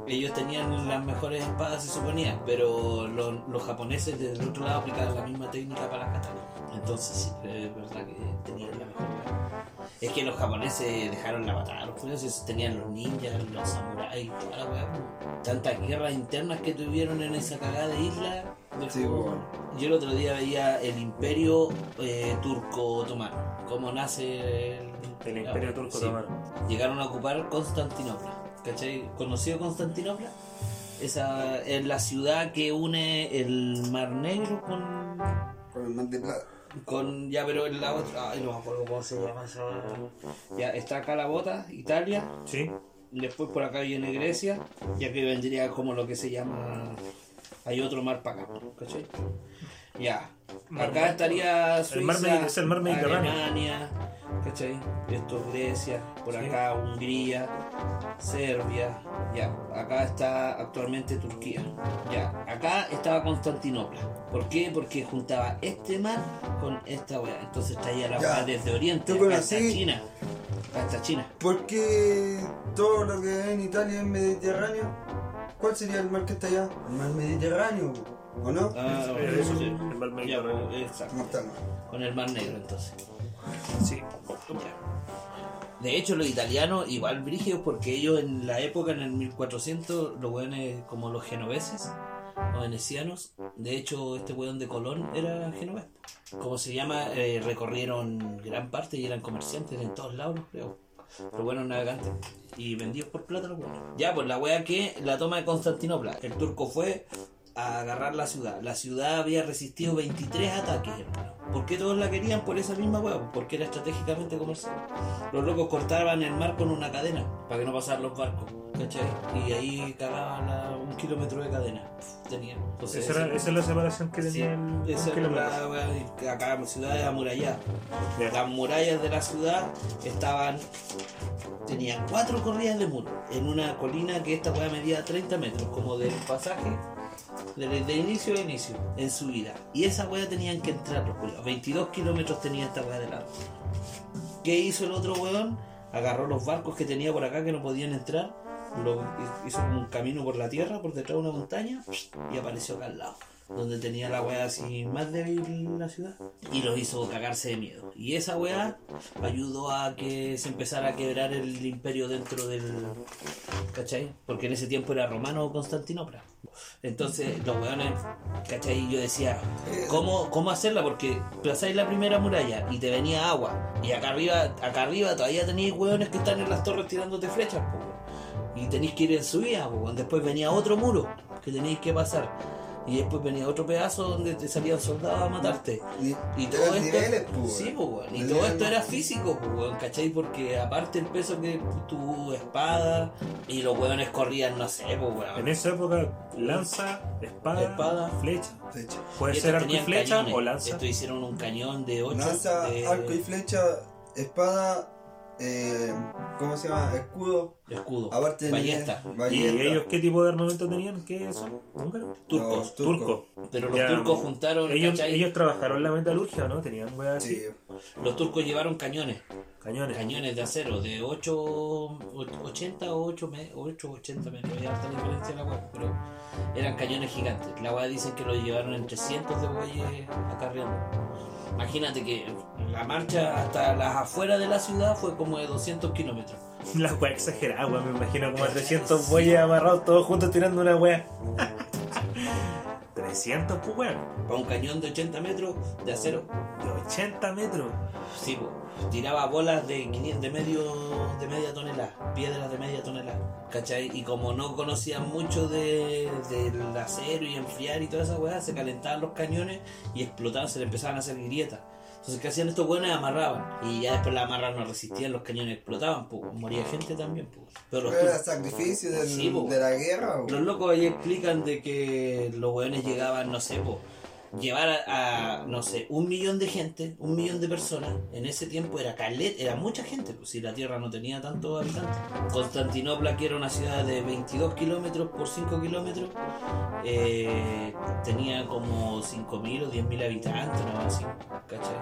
B: Ellos
C: tenían las mejores espadas, se suponía, pero los, los japoneses desde el otro lado aplicaban la misma técnica para las katanas. Entonces sí, es verdad que tenían la mejor. Es que los japoneses dejaron la batalla, los japoneses tenían los ninjas, los samuráis, toda la weá. Tantas guerras internas que tuvieron en esa cagada de isla.
B: Sí, bueno.
C: Yo el otro día veía el imperio eh, turco-otomano, cómo nace el,
A: El imperio turco
C: sí.
A: otomano.
C: Llegaron a ocupar Constantinopla. ¿Cachai? ¿Conocido Constantinopla? Esa es la ciudad que une el Mar Negro con.
B: con el mar de plata.
C: Con ya, pero en la otra. Ay, no me acuerdo cómo se llama esa. Ya, está acá la bota, Italia.
A: Sí.
C: Después por acá viene Grecia, ya que vendría como lo que se llama. Hay otro mar para acá, ¿cachai? Ya. Acá estaría Suiza,
A: mar Medi- es el mar Mediterráneo.
C: Alemania, ¿cachai? Esto es Grecia, por
A: Sí.
C: acá Hungría, Serbia, ya. Acá está actualmente Turquía, ya. Acá estaba Constantinopla. ¿Por qué? Porque juntaba este mar con esta weá. Entonces traía la weá desde Oriente hasta China. Hasta China.
B: Porque todo lo que hay en Italia es Mediterráneo. ¿Cuál sería el mar que está allá? El mar Mediterráneo, ¿o no?
C: Ah, sí.
A: el mar Mediterráneo.
C: exacto. Con el Mar Negro, entonces.
A: Sí.
C: De hecho, los italianos, igual brígidos, porque ellos en la época, en el 1400, los weones como los genoveses o venecianos, de hecho, este weón de Colón era genovés. Como se llama, eh, recorrieron gran parte y eran comerciantes en todos lados, creo. Pero buenos navegantes. Y vendidos por plata los weones. Ya, pues la wea que la toma de Constantinopla. El turco fue, a agarrar la ciudad. La ciudad había resistido 23 ataques, hermano. ¿Por qué todos la querían? Por esa misma hueá, porque era estratégicamente comercial. Los locos cortaban el mar con una cadena para que no pasaran los barcos, ¿cachai? Y ahí cagaban a un kilómetro de cadena. Tenían. Entonces,
A: Esa, era- esa es la separación que
C: Sí,
A: tenía el,
C: esa era la acá ciudades amuralladas.
A: Ya.
C: Las murallas de la ciudad estaban. Tenían cuatro corridas de muro en una colina que esta weá medía 30 metros, como del pasaje de, de inicio a inicio, en subida. Y esa weá tenían que entrar los culiados. 22 kilómetros tenía esta weá de. ¿Qué hizo el otro weón? Agarró los barcos que tenía por acá que no podían entrar, lo, hizo un camino por la tierra, por detrás de una montaña, y apareció acá al lado. Donde tenía la weá así más débil la ciudad. Y los hizo cagarse de miedo. Y esa weá ayudó a que se empezara a quebrar el imperio dentro del. ¿Cachai? Porque en ese tiempo era romano Constantinopla. Entonces los weones, ¿cachai? Yo decía, ¿cómo, cómo hacerla? Porque pasáis la primera muralla y te venía agua. Y acá arriba, acá arriba todavía tenéis weones que están en las torres tirándote flechas, po. Y tenéis que ir en subida, po. Después venía otro muro que tenéis que pasar. Y después venía otro pedazo donde te salían soldados a matarte.
B: Y,
C: todo esto,
B: niveles, pues,
C: sí, pues, y
B: Niveles
C: todo esto era físico, pues, ¿cachai? Porque aparte el peso que tu espada y los weones corrían, no sé, pues,
A: En
C: weón.
A: esa época, lanza, espada,
C: Espada.
A: flecha.
B: Flecha.
A: Puede
C: Y
A: ser arco y flecha
C: cañones.
A: o lanza.
C: Estos hicieron un cañón de 8
B: Lanza,
C: de
B: arco y flecha, espada, eh, ¿cómo se llama? Escudo.
C: escudo,
B: Aparte
C: ballesta,
A: ¿Y
B: ballesta.
A: ellos qué tipo de armamento tenían? ¿Qué son? ¿Húngaros?
C: turcos.
B: Los turcos.
A: Turcos.
C: Pero los
A: Ya,
C: turcos juntaron,
A: Ellos, ellos trabajaron la metalurgia, ¿no? Tenían weas así.
B: Sí.
C: Los turcos llevaron cañones,
A: Cañones.
C: cañones de acero de 8, 80 o 8, 8 80 metros, hay harta diferencia en la web, pero eran cañones gigantes. La web dicen que los llevaron en 300 de bueyes acarreando. Imagínate que la marcha hasta las afueras de la ciudad fue como de 200 kilómetros.
A: La wea exagerada, wea. Me imagino como a 300 bueyes amarrados todos juntos tirando una wea. 300, pues weón.
C: Para un cañón de 80 metros de acero,
A: De 80 metros.
C: sí, po, tiraba bolas de 500, de medio de media tonelada, piedras de media tonelada, ¿cachai? Y como no conocían mucho de, del acero y enfriar y toda esa weá, se calentaban los cañones y explotaban, se le empezaban a hacer grietas. Entonces, ¿qué hacían estos buenos? Amarraban. Y ya después la amarras no resistían, los cañones explotaban, pues, moría gente también, pues. Pero los
B: Pero era sacrificio del-
C: Sí, po.
B: de la guerra.
C: los locos ahí explican de que los weones llegaban, no sé, po, llevar a, a, no sé, un millón de gente, un millón de personas, en ese tiempo era calet, era mucha gente, pues si la tierra no tenía tantos habitantes. Constantinopla, que era una ciudad de 22 kilómetros por 5 kilómetros, eh, tenía como 5.000 o 10.000 habitantes, no así, ¿cachai?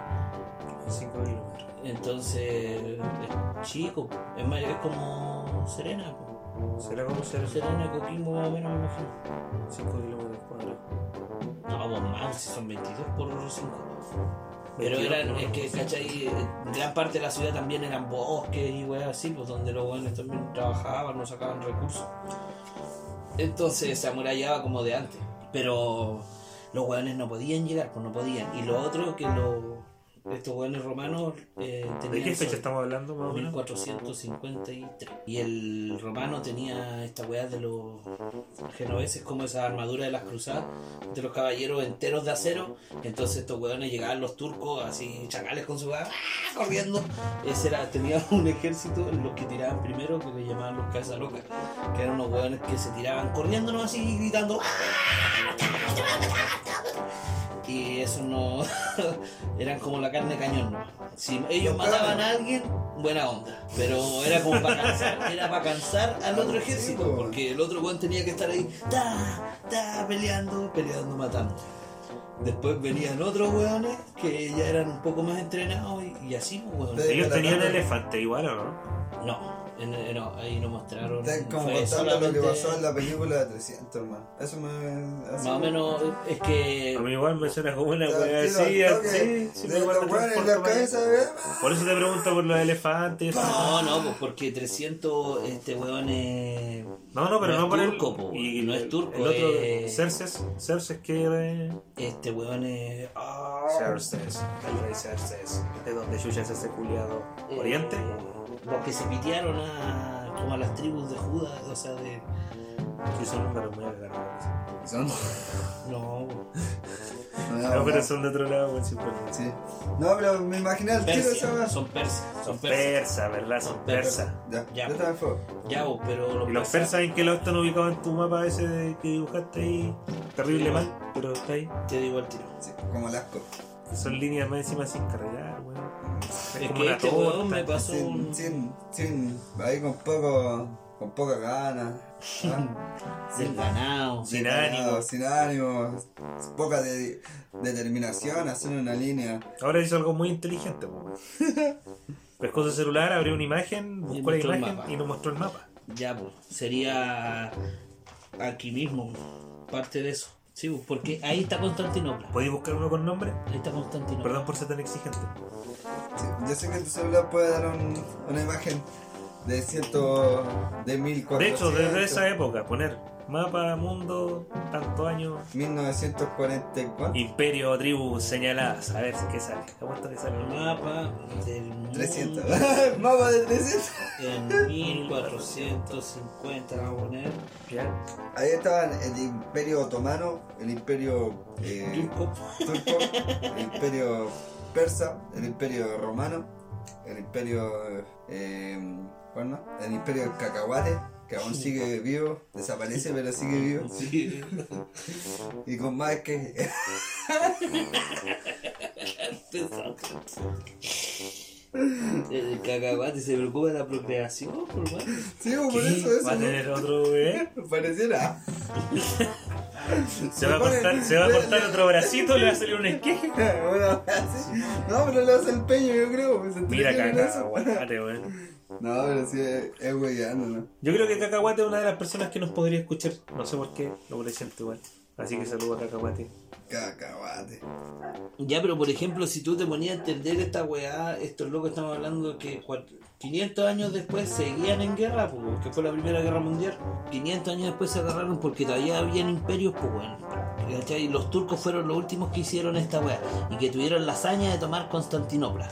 A: 5 kilómetros.
C: Entonces, es chico, es, más, es como Serena, po.
A: ¿Será como ser
C: Serena, Coquimbo, más o menos, me imagino.
A: 5 kilómetros cuadrados?
C: No, pues más, si son 22 por 5. Pero
A: 22
C: eran, es que. ¿cachai? Gran parte de la ciudad también eran bosques y weas así, pues donde los buenos también trabajaban, no sacaban recursos. Entonces se amurallaba como de antes. Pero los hueones no podían llegar, pues no podían. Y lo otro que los estos hueones romanos eh,
A: ¿De
C: tenían
A: qué fecha estamos hablando más o menos?
C: 1453. Y el romano tenía esta weá de los genoveses, como esa armadura de las cruzadas, de los caballeros enteros de acero. Entonces estos weones llegaban los turcos así, chacales con su weá, ¡ah! corriendo. Ese era, tenía un ejército, los que tiraban primero, que le llamaban los cabezas locas, que eran unos weones que se tiraban corriendo ¿no? así, gritando. ¡ah! Y eso no. eran como la carne de cañón, ¿no? Si ellos mataban a alguien, buena onda. Pero era como para cansar, era para cansar al otro ejército, porque el otro weón tenía que estar ahí, ta, ta, peleando, peleando, matando. Después venían otros weones que ya eran un poco más entrenados y, y así, pues, weón.
A: Ellos tenían elefante igual, ¿o no?
C: No, en- en- no, ahí no mostraron.
B: Están como
C: fue
B: contando lo que pasó en la película de 300, hermano. Eso me.
C: Más o menos, es que.
A: A mí igual me suena como una
B: tiro,
A: así, así, sí,
B: de los en la cabeza.
A: Por eso te pregunto por los elefantes.
C: No, no, pues porque 300, este weón es.
A: No, no, pero
C: No
A: no,
C: es
A: por
C: turco, po,
A: el.
C: no es turco,
A: El otro,
C: es-
A: Cerces. Cerces que era.
C: Este weón es. ah,
A: Cerces. El rey Cerces. ¿De dónde Yuya es ese culiado?
C: eh,
A: ¿Oriente?
C: Los que se pitearon a. como a las tribus de Judas, o sea, de.
A: Números muy agarrados.
B: Son.
C: No,
A: No, pero son de otro lado, weón, siempre.
B: Sí. No, pero me imaginé al tiro esa
C: Persia,
B: weá.
C: son persas, son
A: Son
C: persas.
A: persas, ¿verdad? Son persas.
B: Ya,
C: Ya.
B: yo.
C: Ya, vos, pero los
A: Y los persas en qué lado están ubicados en tu mapa ese de- que dibujaste ahí. Terrible mal, pero está ahí.
C: Te digo al tiro.
B: Sí, como Lasco.
A: Son líneas más encima sin cargar, weón.
C: Es
A: como
C: que este
A: torta.
C: weón me pasó
B: Sin,
C: un.
B: sin, sin, ahí con poco, con poca gana. ¿ah?
C: Desganado.
A: Sin
B: ganado,
A: ánimo.
B: Sin ánimo, poca de- determinación, hacer una línea.
A: Ahora hizo algo muy inteligente, weón. Pescó su celular, abrió una imagen, buscó la imagen y nos mostró el mapa.
C: Ya, pues, sería aquí mismo, parte de eso. Sí, pues, porque ahí está Constantinopla.
A: ¿Podéis buscar uno con nombre?
C: Ahí está Constantinopla.
A: Perdón por ser tan exigente.
B: Sí, yo sé que tu celular puede dar un- una imagen de ciento, de mil
A: De hecho, desde esa época, poner mapa, mundo, tantos años,
B: 1944.
A: imperio, tribu señaladas. A ver qué sale. ¿Cuánto que sale?
C: Mapa del mundo
B: 300. Mapa de 300.
C: en 1450, vamos a poner.
A: Ya.
B: Ahí estaban el imperio otomano, el imperio eh,
C: Turco.
B: turco, el imperio persa, el imperio romano, el imperio. Eh, ¿Cuál más? El imperio del cacahuate, que aún sigue vivo, desaparece pero sigue vivo.
C: Sí.
B: Y con más que.
C: El cacahuate se preocupa de la procreación, por mano.
B: sí, por eso, eso.
A: ¿Va a tener otro bebé?
B: Pareciera.
A: ¿Se va a cortar, se va a cortar otro bracito? ¿Le va a salir un esqueje?
B: Bueno. No, pero le hace el peño, yo creo. pues,
A: Mira, cacahuate, weón.
B: No, pero sí es, es weyando, ¿no?
A: Yo creo que Cacahuate es una de las personas que nos podría escuchar. No sé por qué, lo presento igual. Así que saludo a Cacahuate.
B: Cacahuate.
C: Ya, pero por ejemplo, si tú te ponías a entender esta weá, estos locos estamos hablando que cuat- 500 años después seguían en guerra, pues, que fue la primera guerra mundial. 500 años después se agarraron porque todavía habían imperios, pues bueno. ¿cachai? Y los turcos fueron los últimos que hicieron esta weá y que tuvieron la hazaña de tomar Constantinopla.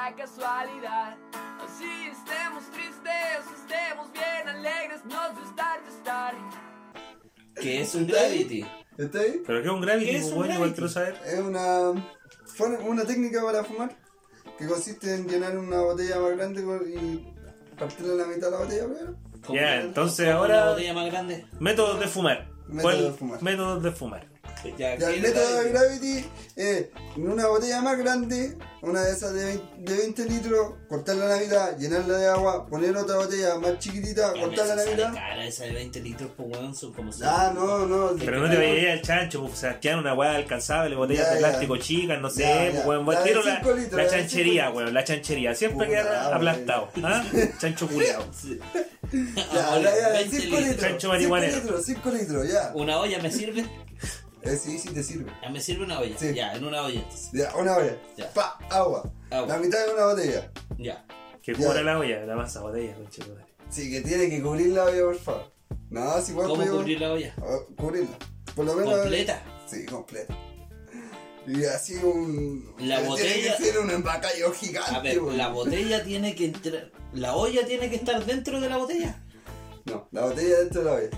I: Será casualidad. Así estemos tristes, estemos bien alegres, nos gusta estar.
C: Que es un Gravity.
B: ¿Está ahí?
A: ¿Pero qué es un Gravity?
C: ¿Qué es un
A: bueno,
C: Gravity?
A: quiero saber.
B: Es una, una técnica para fumar que consiste en llenar una botella más grande y partirle la mitad de la botella primero.
A: Ya, entonces
C: Una
A: ahora.
C: botella más grande.
A: Métodos de fumar.
B: Métodos de fumar.
A: Métodos de fumar.
C: Ya,
B: Ya,
C: ¿qué
B: el método de
C: Gravity?
B: Es en una botella más grande, una de esas de 20, de 20 litros, cortarla a la mitad, llenarla de agua, poner otra botella más chiquitita,
C: Ya,
B: cortarla a la mitad.
C: cara, esa de 20 litros, pues weón, son como
B: Ah, no, no.
A: Pero no te vayas al chancho, pues, Sebastián, una weá alcanzable, botellas
B: Ya,
A: de
B: ya.
A: plástico chicas, no sé,
B: Ya,
A: pues,
B: ya.
A: weón,
B: La litros,
A: la chanchería, weón, la chanchería, siempre
B: Puta,
A: queda aplastado, ¿ah? Chancho culiao.
B: Ya, ya, ya,
C: 20
B: 5
C: litros.
A: Chancho
B: 5
A: marihuanero.
B: litros, 5 litros, ya.
C: ¿Una olla me sirve?
B: Eh, sí, sí te sirve.
C: Ya me sirve una olla.
B: Sí.
C: Ya, en una olla entonces.
B: Ya, una olla.
C: Ya.
B: Pa, agua.
C: Agua.
B: La mitad de una botella.
C: Ya.
A: Que cubra la olla, la masa botella, conchetumare.
B: Sí, que tiene que cubrir la olla, por favor. No, si igual
C: ¿Cómo cubrir la olla?
B: Cubrirla. Por lo menos.
C: ¿Completa?
B: Sí, completa. Y así un.
C: La
B: Tiene
C: botella-
B: que ser un empacallo gigante.
C: A ver, la botella tiene que entrar. ¿La olla tiene que estar dentro de la botella?
B: No, la botella dentro de la olla.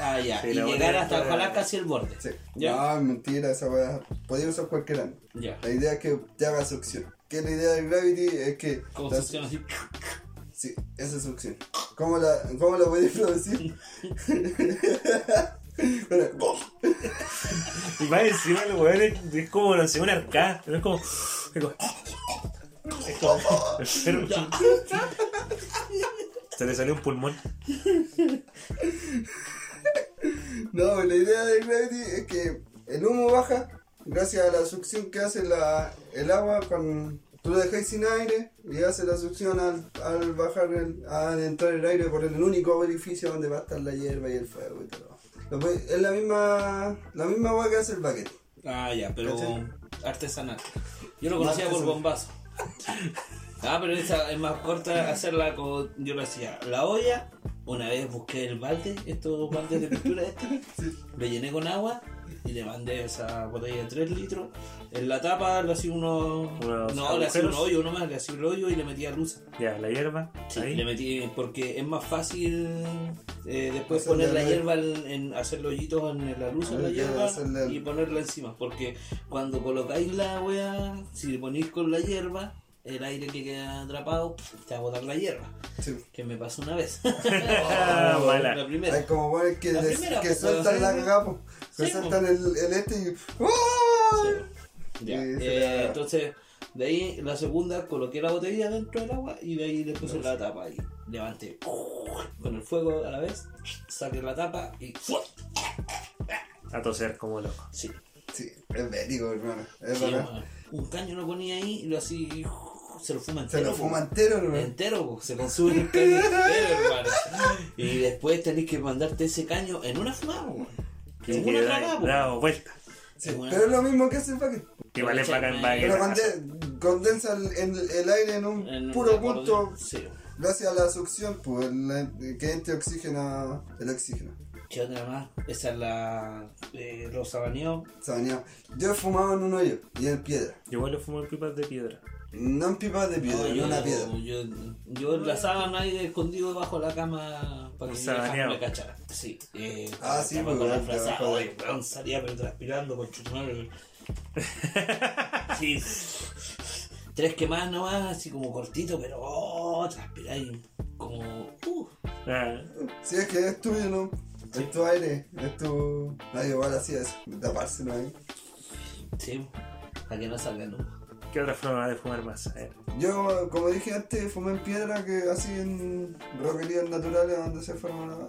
C: Ah, ya.
A: Sí,
C: y llegar hasta ojalá casi el borde.
B: Sí.
C: Ya.
B: No, mentira, esa weá. Podía usar cualquier ano.
C: Ya.
B: La idea es que te haga succión. Que la idea del Gravity es que.
C: Como
B: la-
C: succión así.
B: Sí, esa es succión. ¿Cómo la, cómo la puedes producir?
A: Y más encima el weón es, es como, no sé, un arcada, no es como... Es como... Es como. Se le salió un pulmón.
B: No, la idea del Gravity es que el humo baja gracias a la succión que hace la, el agua con... Tú lo dejáis sin aire y hace la succión al, al bajar, el, al entrar el aire por el único orificio donde va a estar la hierba y el fuego y todo. Lo Es la misma, la misma agua que hace el baquete.
C: Ah, ya, pero
B: ¿Cachai?
C: artesanal. Yo lo conocía por bombazo. Ah, pero esa es más corta hacerla como yo lo hacía. La olla, una vez busqué el balde, estos baldes de pintura estos, lo llené con agua y le mandé esa botella de 3 litros. En la tapa le hacía uno. No, le hacía un hoyo nomás, le hacía un hoyo y le metía luz.
A: Ya, la hierba.
C: Sí,
A: ahí.
C: le metí porque es más fácil eh, después
B: Hacerle
C: poner la hierba en, en hacer los hoyitos en la luz en la hierba
B: hacerle-
C: y ponerla encima. Porque cuando colocáis la wea, si le ponéis con la hierba, el aire que queda atrapado te va a botar la hierba.
B: Sí.
C: Que me pasó una vez.
A: Mala.
C: La primera.
B: Hay como buenos que,
C: La
B: les-
C: primera,
B: que
C: pues,
B: sueltan la cagada, po. que
C: Sí,
B: sueltan el, el este y. ¡Oh!
C: Ya,
B: Sí,
C: eh, entonces, de ahí la segunda coloqué la botella dentro del agua y de ahí le puse la tapa y levanté con el fuego a la vez, saqué la tapa y
A: A toser como loco.
C: sí.
B: Sí, es bélico, hermano. Es
C: bueno, un caño lo ponía ahí y lo así se lo fuma
B: Se
C: entero.
B: lo
C: po.
B: fuma entero, hermano.
C: Entero, po, se consume el caño entero, hermano. Y después tenés que mandarte ese caño en una fumada, po.
A: Que
C: En una
A: da-
C: tragada, po.
A: da vuelta.
B: Sí, Pero es lo mismo que hace el paquete.
A: Que vale
C: echa-
B: Pero condensa el, el- el aire en un
C: en
B: puro punto
C: Sí.
B: gracias a la succión, pues el, que entre oxígeno, el oxígeno.
C: ¿Qué otra más? Esa es la. Eh, los sabaneos.
B: Sabaneado. Yo he fumado en un hoyo y en piedra.
A: Yo igual le fumo en pipas de piedra.
B: No en pipas de piedra,
C: No, yo,
B: una piedra.
C: yo, yo en la sábana ahí escondido debajo de la cama para que no me cachara. Sí. Eh,
B: Ah, sí, pues,
C: con la frazada, weón, salía pero transpirando con chuchumadre. Sí. Tres quemadas nomás, así como cortito, pero oh, transpiráis como. Uh,
A: Ah,
B: Si es que es tuyo, ¿no? Es tu aire, es tu. Nadie igual así es, tapárselo ahí.
C: sí, para que no salga no.
A: ¿Qué otra forma de fumar más? A ver.
B: Yo, como dije antes, fumé en piedra, que así en roquerías naturales donde se forma la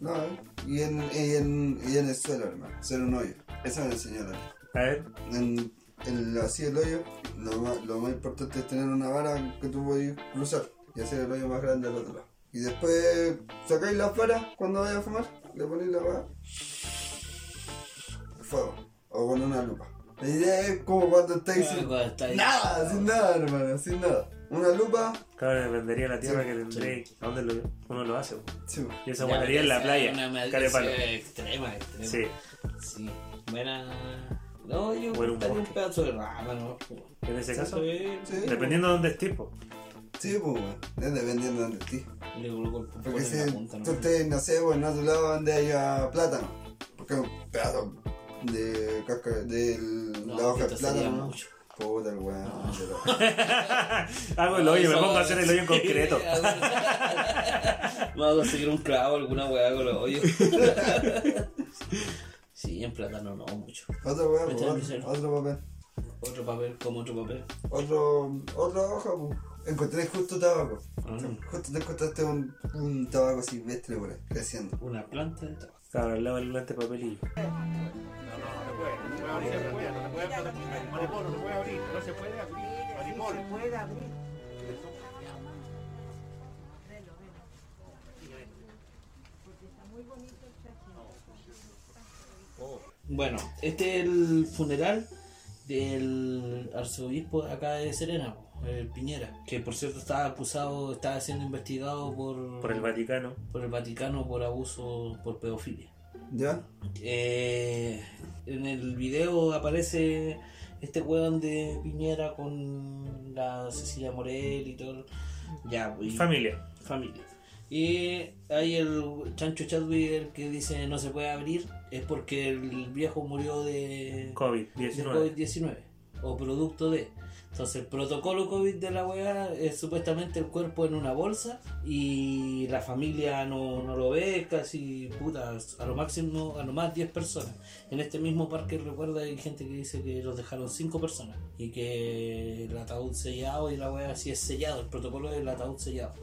B: No, ¿eh? Y en, y, en, y en el suelo, hermano. Hacer un hoyo. Eso me enseñó la.
A: A ver.
B: En, en así el hoyo, lo más, lo más importante es tener una vara que tú puedes cruzar y hacer el hoyo más grande al otro lado. Y después sacáis las varas cuando vayas a fumar, le ponéis la vara. Fuego. O con una lupa. La idea es como cuando estáis sin
C: cuando estáis-
B: nada, sin nada, hermano, sin nada. Una lupa,
A: Claro, dependería la tierra
B: Sí,
A: que tendré. ¿A dónde lo, uno lo hace? po?
B: sí,
A: Y esa
C: Ya,
A: guardería en la playa.
C: Una
A: Carepalo.
C: maldición extrema, extrema.
A: Sí.
C: Sí, buena. No, yo
A: Buen
C: cortaría un pedazo de rama, ¿no?
A: En ese caso,
C: Sí,
B: sí.
A: dependiendo de dónde estés, po.
B: Sí, pues, weón. Es dependiendo de donde estés.
C: Le coloco el
B: Porque
C: en
B: si
C: la punta, ¿no?
B: tú estés, no sé, pues, en otro lado donde haya plátano. Porque es un pedazo de casca, de
C: No,
B: la hoja de plátano, ¿no?
C: mucho.
B: Puta el weón.
A: Hago el hoyo, me pongo a hacer el hoyo en concreto.
C: Vamos a conseguir un clavo, alguna weá con los hoyos. sí, en plátano no mucho. Misero.
B: otro, otro papel.
C: Otro papel, como otro papel.
B: Otro, otra hoja, pues. Encontré justo tabaco.
C: Ah.
B: Justo te encontraste un, un tabaco silvestre por ahí, creciendo.
C: Una planta de tabaco.
A: Claro, al lado del lente papelillo.
C: Bueno, este es el funeral del arzobispo de acá de Serena, el Piñera, que por cierto estaba acusado, estaba siendo investigado por,
A: Por el Vaticano.
C: por el Vaticano por abuso, por pedofilia.
B: ¿Ya?
C: Eh, en el video aparece este weón de Piñera con la Cecilia Morel y todo. Ya, y-
A: Familia.
C: familia. Y hay el Chancho Chadwick el que dice no se puede abrir, es porque el viejo murió de de
A: COVID-19.
C: COVID-19 o producto de. Entonces el protocolo COVID de la weá es supuestamente el cuerpo en una bolsa y la familia no, no lo ve, casi puta, a lo máximo, a lo más 10 personas. En este mismo parque recuerda hay gente que dice que los dejaron 5 personas y que el ataúd sellado y la weá así es sellado, el protocolo es el ataúd sellado.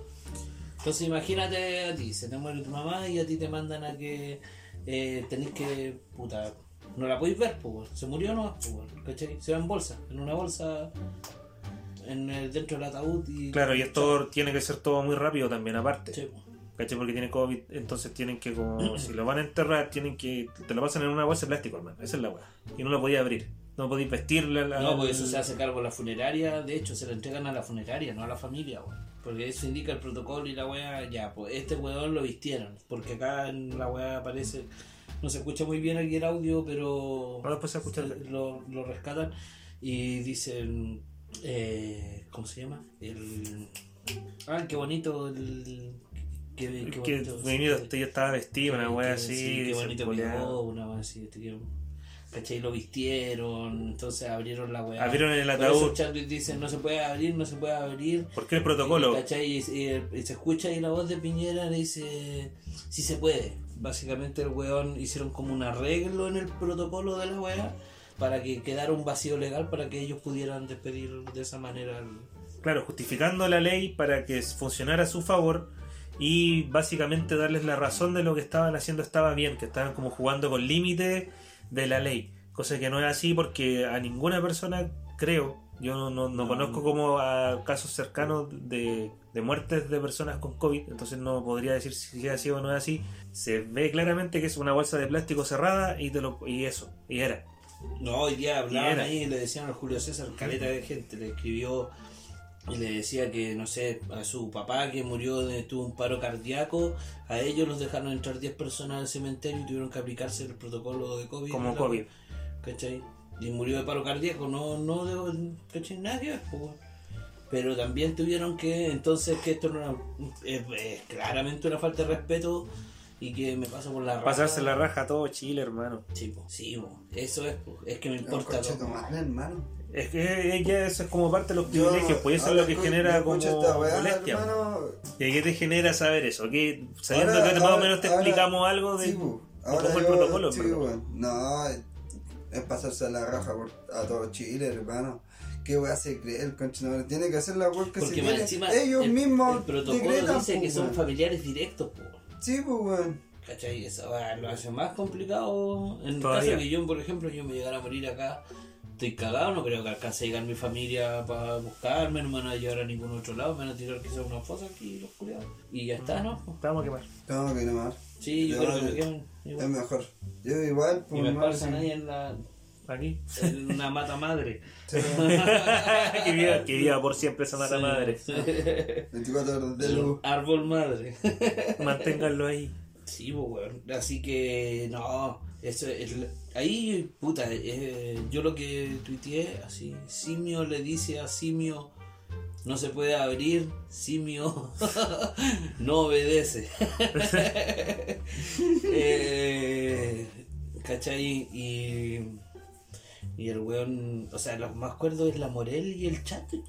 C: Entonces imagínate a ti, se te muere tu mamá y a ti te mandan a que eh, tenés que, puta, no la podéis ver, pues, se murió no, pues. Se va en bolsa, en una bolsa en el, dentro del ataúd y...
A: Claro, y esto tiene que ser todo muy rápido también, aparte.
C: Sí, pues.
A: ¿Cachai? Porque tiene COVID, entonces tienen que, como, si lo van a enterrar, tienen que. Te lo pasan en una bolsa de plástico, hermano. Esa es la weá. Y no la podía abrir. No podéis vestirla. La,
C: No, pues eso se hace cargo la funeraria, de hecho se la entregan a la funeraria, no a la familia, weón. Porque eso indica el protocolo y la weá, ya, pues este weón lo vistieron, porque acá en la weá aparece no se escucha muy bien aquí el audio, pero
A: Ahora después se escucha el-
C: lo, lo rescatan y dicen, eh, ¿cómo se llama? El, ah, qué bonito el... Qué, qué
A: Que
C: bonito, sí,
A: este yo estaba vestido, una wea así.
C: sí, qué bonito quedó, una wea así, te quiero- ¿Cachai? Lo vistieron, entonces abrieron la weá.
A: Abrieron el ataúd.
C: eso Chadwick dice, no se puede abrir, no se puede abrir.
A: ¿Por qué el protocolo?
C: ¿Cachai? Y, y- y se escucha ahí la voz de Piñera, le dice, sí se puede. Básicamente el weón hicieron como un arreglo en el protocolo de la weá para que quedara un vacío legal para que ellos pudieran despedir de esa manera. al-
A: Claro, justificando la ley para que funcionara a su favor y básicamente darles la razón de lo que estaban haciendo estaba bien, que estaban como jugando con límite de la ley. Cosa que no es así porque a ninguna persona, creo, yo no, no- no
C: No.
A: conozco como a casos cercanos de, de muertes de personas con COVID, entonces no podría decir si es así o no es así. Se ve claramente que es una bolsa de plástico cerrada y, te lo, y eso, y era.
C: No, hoy día hablaban ahí y le decían al Julio César, caleta de gente, le escribió y le decía que, no sé, a su papá que murió de tuvo un paro cardíaco, a ellos los dejaron entrar 10 personas al cementerio y tuvieron que aplicarse el protocolo de COVID.
A: Como COVID.
C: ¿Cachai? Y murió de paro cardíaco, no, no de. Nadie, pues. Pero también tuvieron que, entonces, que esto no era- es, es claramente una falta de respeto y que me pasa por la raja.
A: Pasarse la raja a todo Chile, hermano.
C: Sí, po, sí, po. eso es, po. es que me importa.
B: madre, hermano.
A: Es que ya eso es como parte de los privilegios, pues eso es
B: ahora
A: lo que genera como molestia.
B: hermano.
A: ¿Y qué te genera saber eso? ¿Qué, sabiendo
B: Ahora-
A: que más o
B: ahora-
A: menos te
B: ahora-
A: explicamos algo de,
B: Sí, Ahora
A: cómo el
B: yo-
A: protocolo, en
B: sí, weón. No, es pasarse la raja por, a todo Chile, hermano. ¿Qué weá se cree el conche? No, tiene que hacer la weá que
C: Porque encima
B: Ellos
C: el,
B: mismos
C: el protocolo
B: decretan,
C: dice
B: po,
C: que son
B: weón.
C: familiares directos, po.
B: Sí, pues, weón.
C: ¿Cachai? Eso lo hace más complicado. En el caso de que yo, por ejemplo, yo me llegara a morir acá, estoy cagado, no creo que alcance a llegar mi familia para buscarme, no me van a llevar a ningún otro lado, me van a tirar quizás una fosa aquí los culiados. Y ya está, ¿no?
A: Vamos a quemar.
B: Tengo que nomás.
C: Sí, yo creo que me
B: es- Es mejor. Yo igual,
C: Y
B: pues,
C: me
B: sí.
C: ahí en, la,
A: Aquí.
C: en una mata madre.
A: que, viva, que viva por siempre esa mata
C: Sí.
A: madre.
B: 24 horas de
C: El
B: luz.
C: árbol madre.
A: Manténganlo ahí.
C: Sí, pues, weón. Así que, no. Eso es, ahí, puta, eh, yo lo que tuiteé, así, Simio le dice a Simio, no se puede abrir, Simio no obedece. eh, ¿Cachai? Y, y el weón, o sea, los más cuerdos es la Morel y el chat. pues.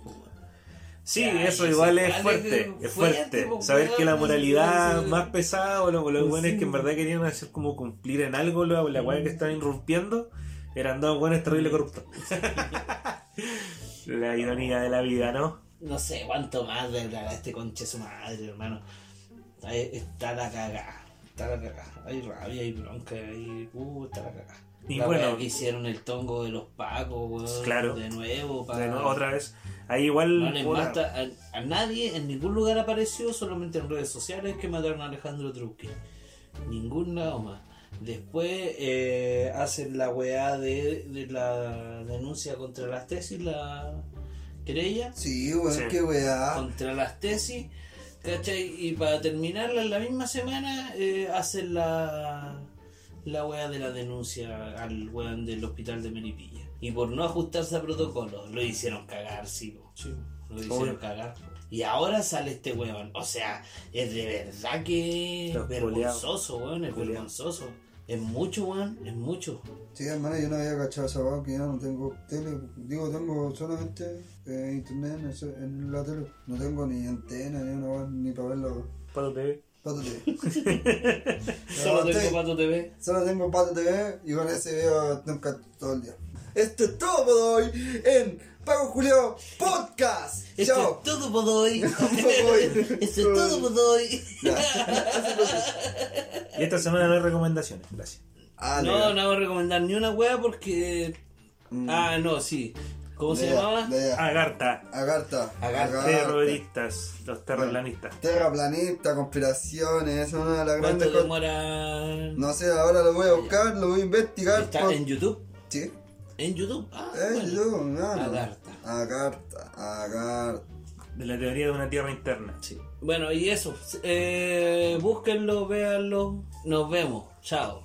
A: Sí,
C: Ya,
A: eso igual es fuerte. Es
C: fuerte,
A: fuerte.
C: po,
A: Saber
C: weón,
A: que la moralidad más pesada o lo, lo bueno es que en
C: Sí.
A: verdad querían hacer como cumplir en algo la, la weá que estaban irrumpiendo. Eran dos buenos terribles corruptos. la ironía de la vida, ¿no?
C: No sé cuánto más de hablar a este conche su madre, hermano. Está la cagada. Está la cagada. Hay rabia, hay bronca, hay. Uh, está la cagada.
A: Y
C: la
A: bueno.
C: que hicieron el tongo de los pacos, weón.
A: Claro.
C: De nuevo, para.
A: De nuevo, otra vez. Ahí igual.
C: No les
A: puta,
C: mata a, a nadie, en ningún lugar apareció, solamente en redes sociales que mataron a Alejandro Truskin. Ningún lado más. Después eh, hacen la weá de, de la denuncia contra las tesis, la querella
B: Sí, weón,
A: Sí.
B: qué weá.
C: contra las tesis, ¿cachai? Y para terminarla en la misma semana eh, hacen la, la weá de la denuncia al weón del hospital de Melipilla. Y por no ajustarse a protocolo, lo hicieron cagar, sí, po. lo hicieron cagar. Y ahora sale este weón. O sea, es de verdad que
A: Los
C: vergonzoso, weón, es vergonzoso. Es mucho, weón, es mucho.
B: Sí, hermano, yo no había cachado esa weá que ya no tengo tele. Digo, tengo solamente eh, internet en, ese- en la tele. No tengo ni antena, ni una weá, ni para verlo.
A: Pato TV.
B: Pato TV.
C: Solo
B: estoy-
C: tengo Pato TV.
B: Solo tengo Pato TV y con ese veo nunca todo el día. Esto es todo por hoy en Pago Julio Podcast.
C: Esto
B: Chao.
C: es todo por hoy. Esto es todo por hoy.
A: Y esta semana no hay recomendaciones. Gracias.
B: Ah,
C: No,
B: legal.
C: no voy a recomendar ni una wea porque. Ah, no, sí. ¿Cómo se llamaba?
B: lea.
A: Agartha.
B: Agartha.
C: Agartha.
A: Terroristas. Los terraplanistas.
B: Terraplanista, conspiraciones, es una de las
C: ¿Cuánto
B: grandes cosas.
C: demora?
B: No sé, ahora lo voy a buscar, lo voy a investigar.
C: ¿Está
B: por-
C: en YouTube?
B: Sí,
C: ¿En YouTube? Ah,
B: eh,
C: bueno.
B: yo, no, no.
C: Agartha.
B: Agartha, Agartha.
A: de la teoría de una tierra interna.
C: Sí. Bueno, y eso. Eh, búsquenlo, véanlo. Nos vemos. Chao.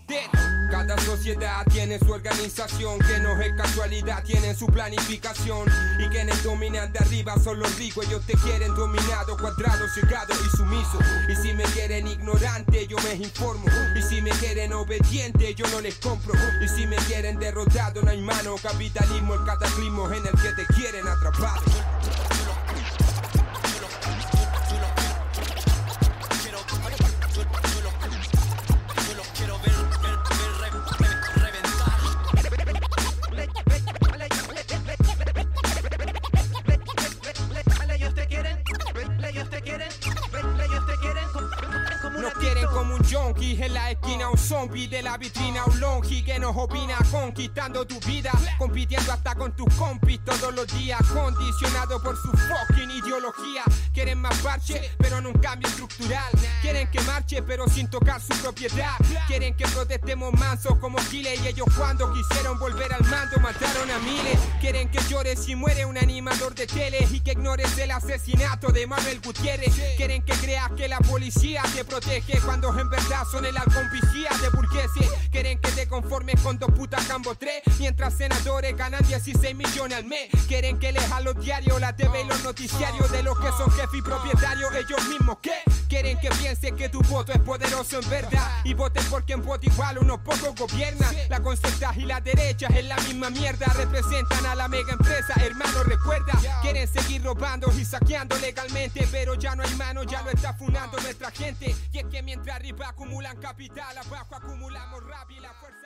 J: Cada sociedad tiene su organización, que no es casualidad, tienen su planificación. Y quienes dominan de arriba son los ricos, ellos te quieren dominado, cuadrado, cegado y sumiso. Y si me quieren ignorante, yo me informo. Y si me quieren obediente, yo no les compro. Y si me quieren derrotado, no hay mano. Capitalismo, el cataclismo en el que te quieren atrapado. Zombie de la vitrina, un longi que nos opina, conquistando tu vida, compitiendo hasta con tus compis todos los días, condicionado por su fucking ideología. Quieren más parche, pero no un cambio estructural. Quieren que marche, pero sin tocar su propiedad. Quieren que protestemos mansos como Chile y ellos cuando quisieron volver al mando mataron a miles. Quieren que llores si muere un animador de tele y que ignores el asesinato de Manuel Gutiérrez. Quieren que creas que la policía te protege cuando en verdad son el halcón de burgueses. Quieren que te conformes con dos putas cambo tres, mientras senadores ganan 16 millones al mes. Quieren que leas los diarios, la TV y los noticiarios de los que son y propietarios ellos mismos. que Quieren que pienses que tu voto es poderoso en verdad y voten por quien voto igual unos pocos gobiernan. La concerta y la derecha es la misma mierda, representan a la mega empresa, hermano recuerda. Quieren seguir robando y saqueando legalmente, pero ya no hay mano, ya lo está funando nuestra gente. Y es que mientras arriba acumulan capital, abajo acumulamos rabia y la fuerza.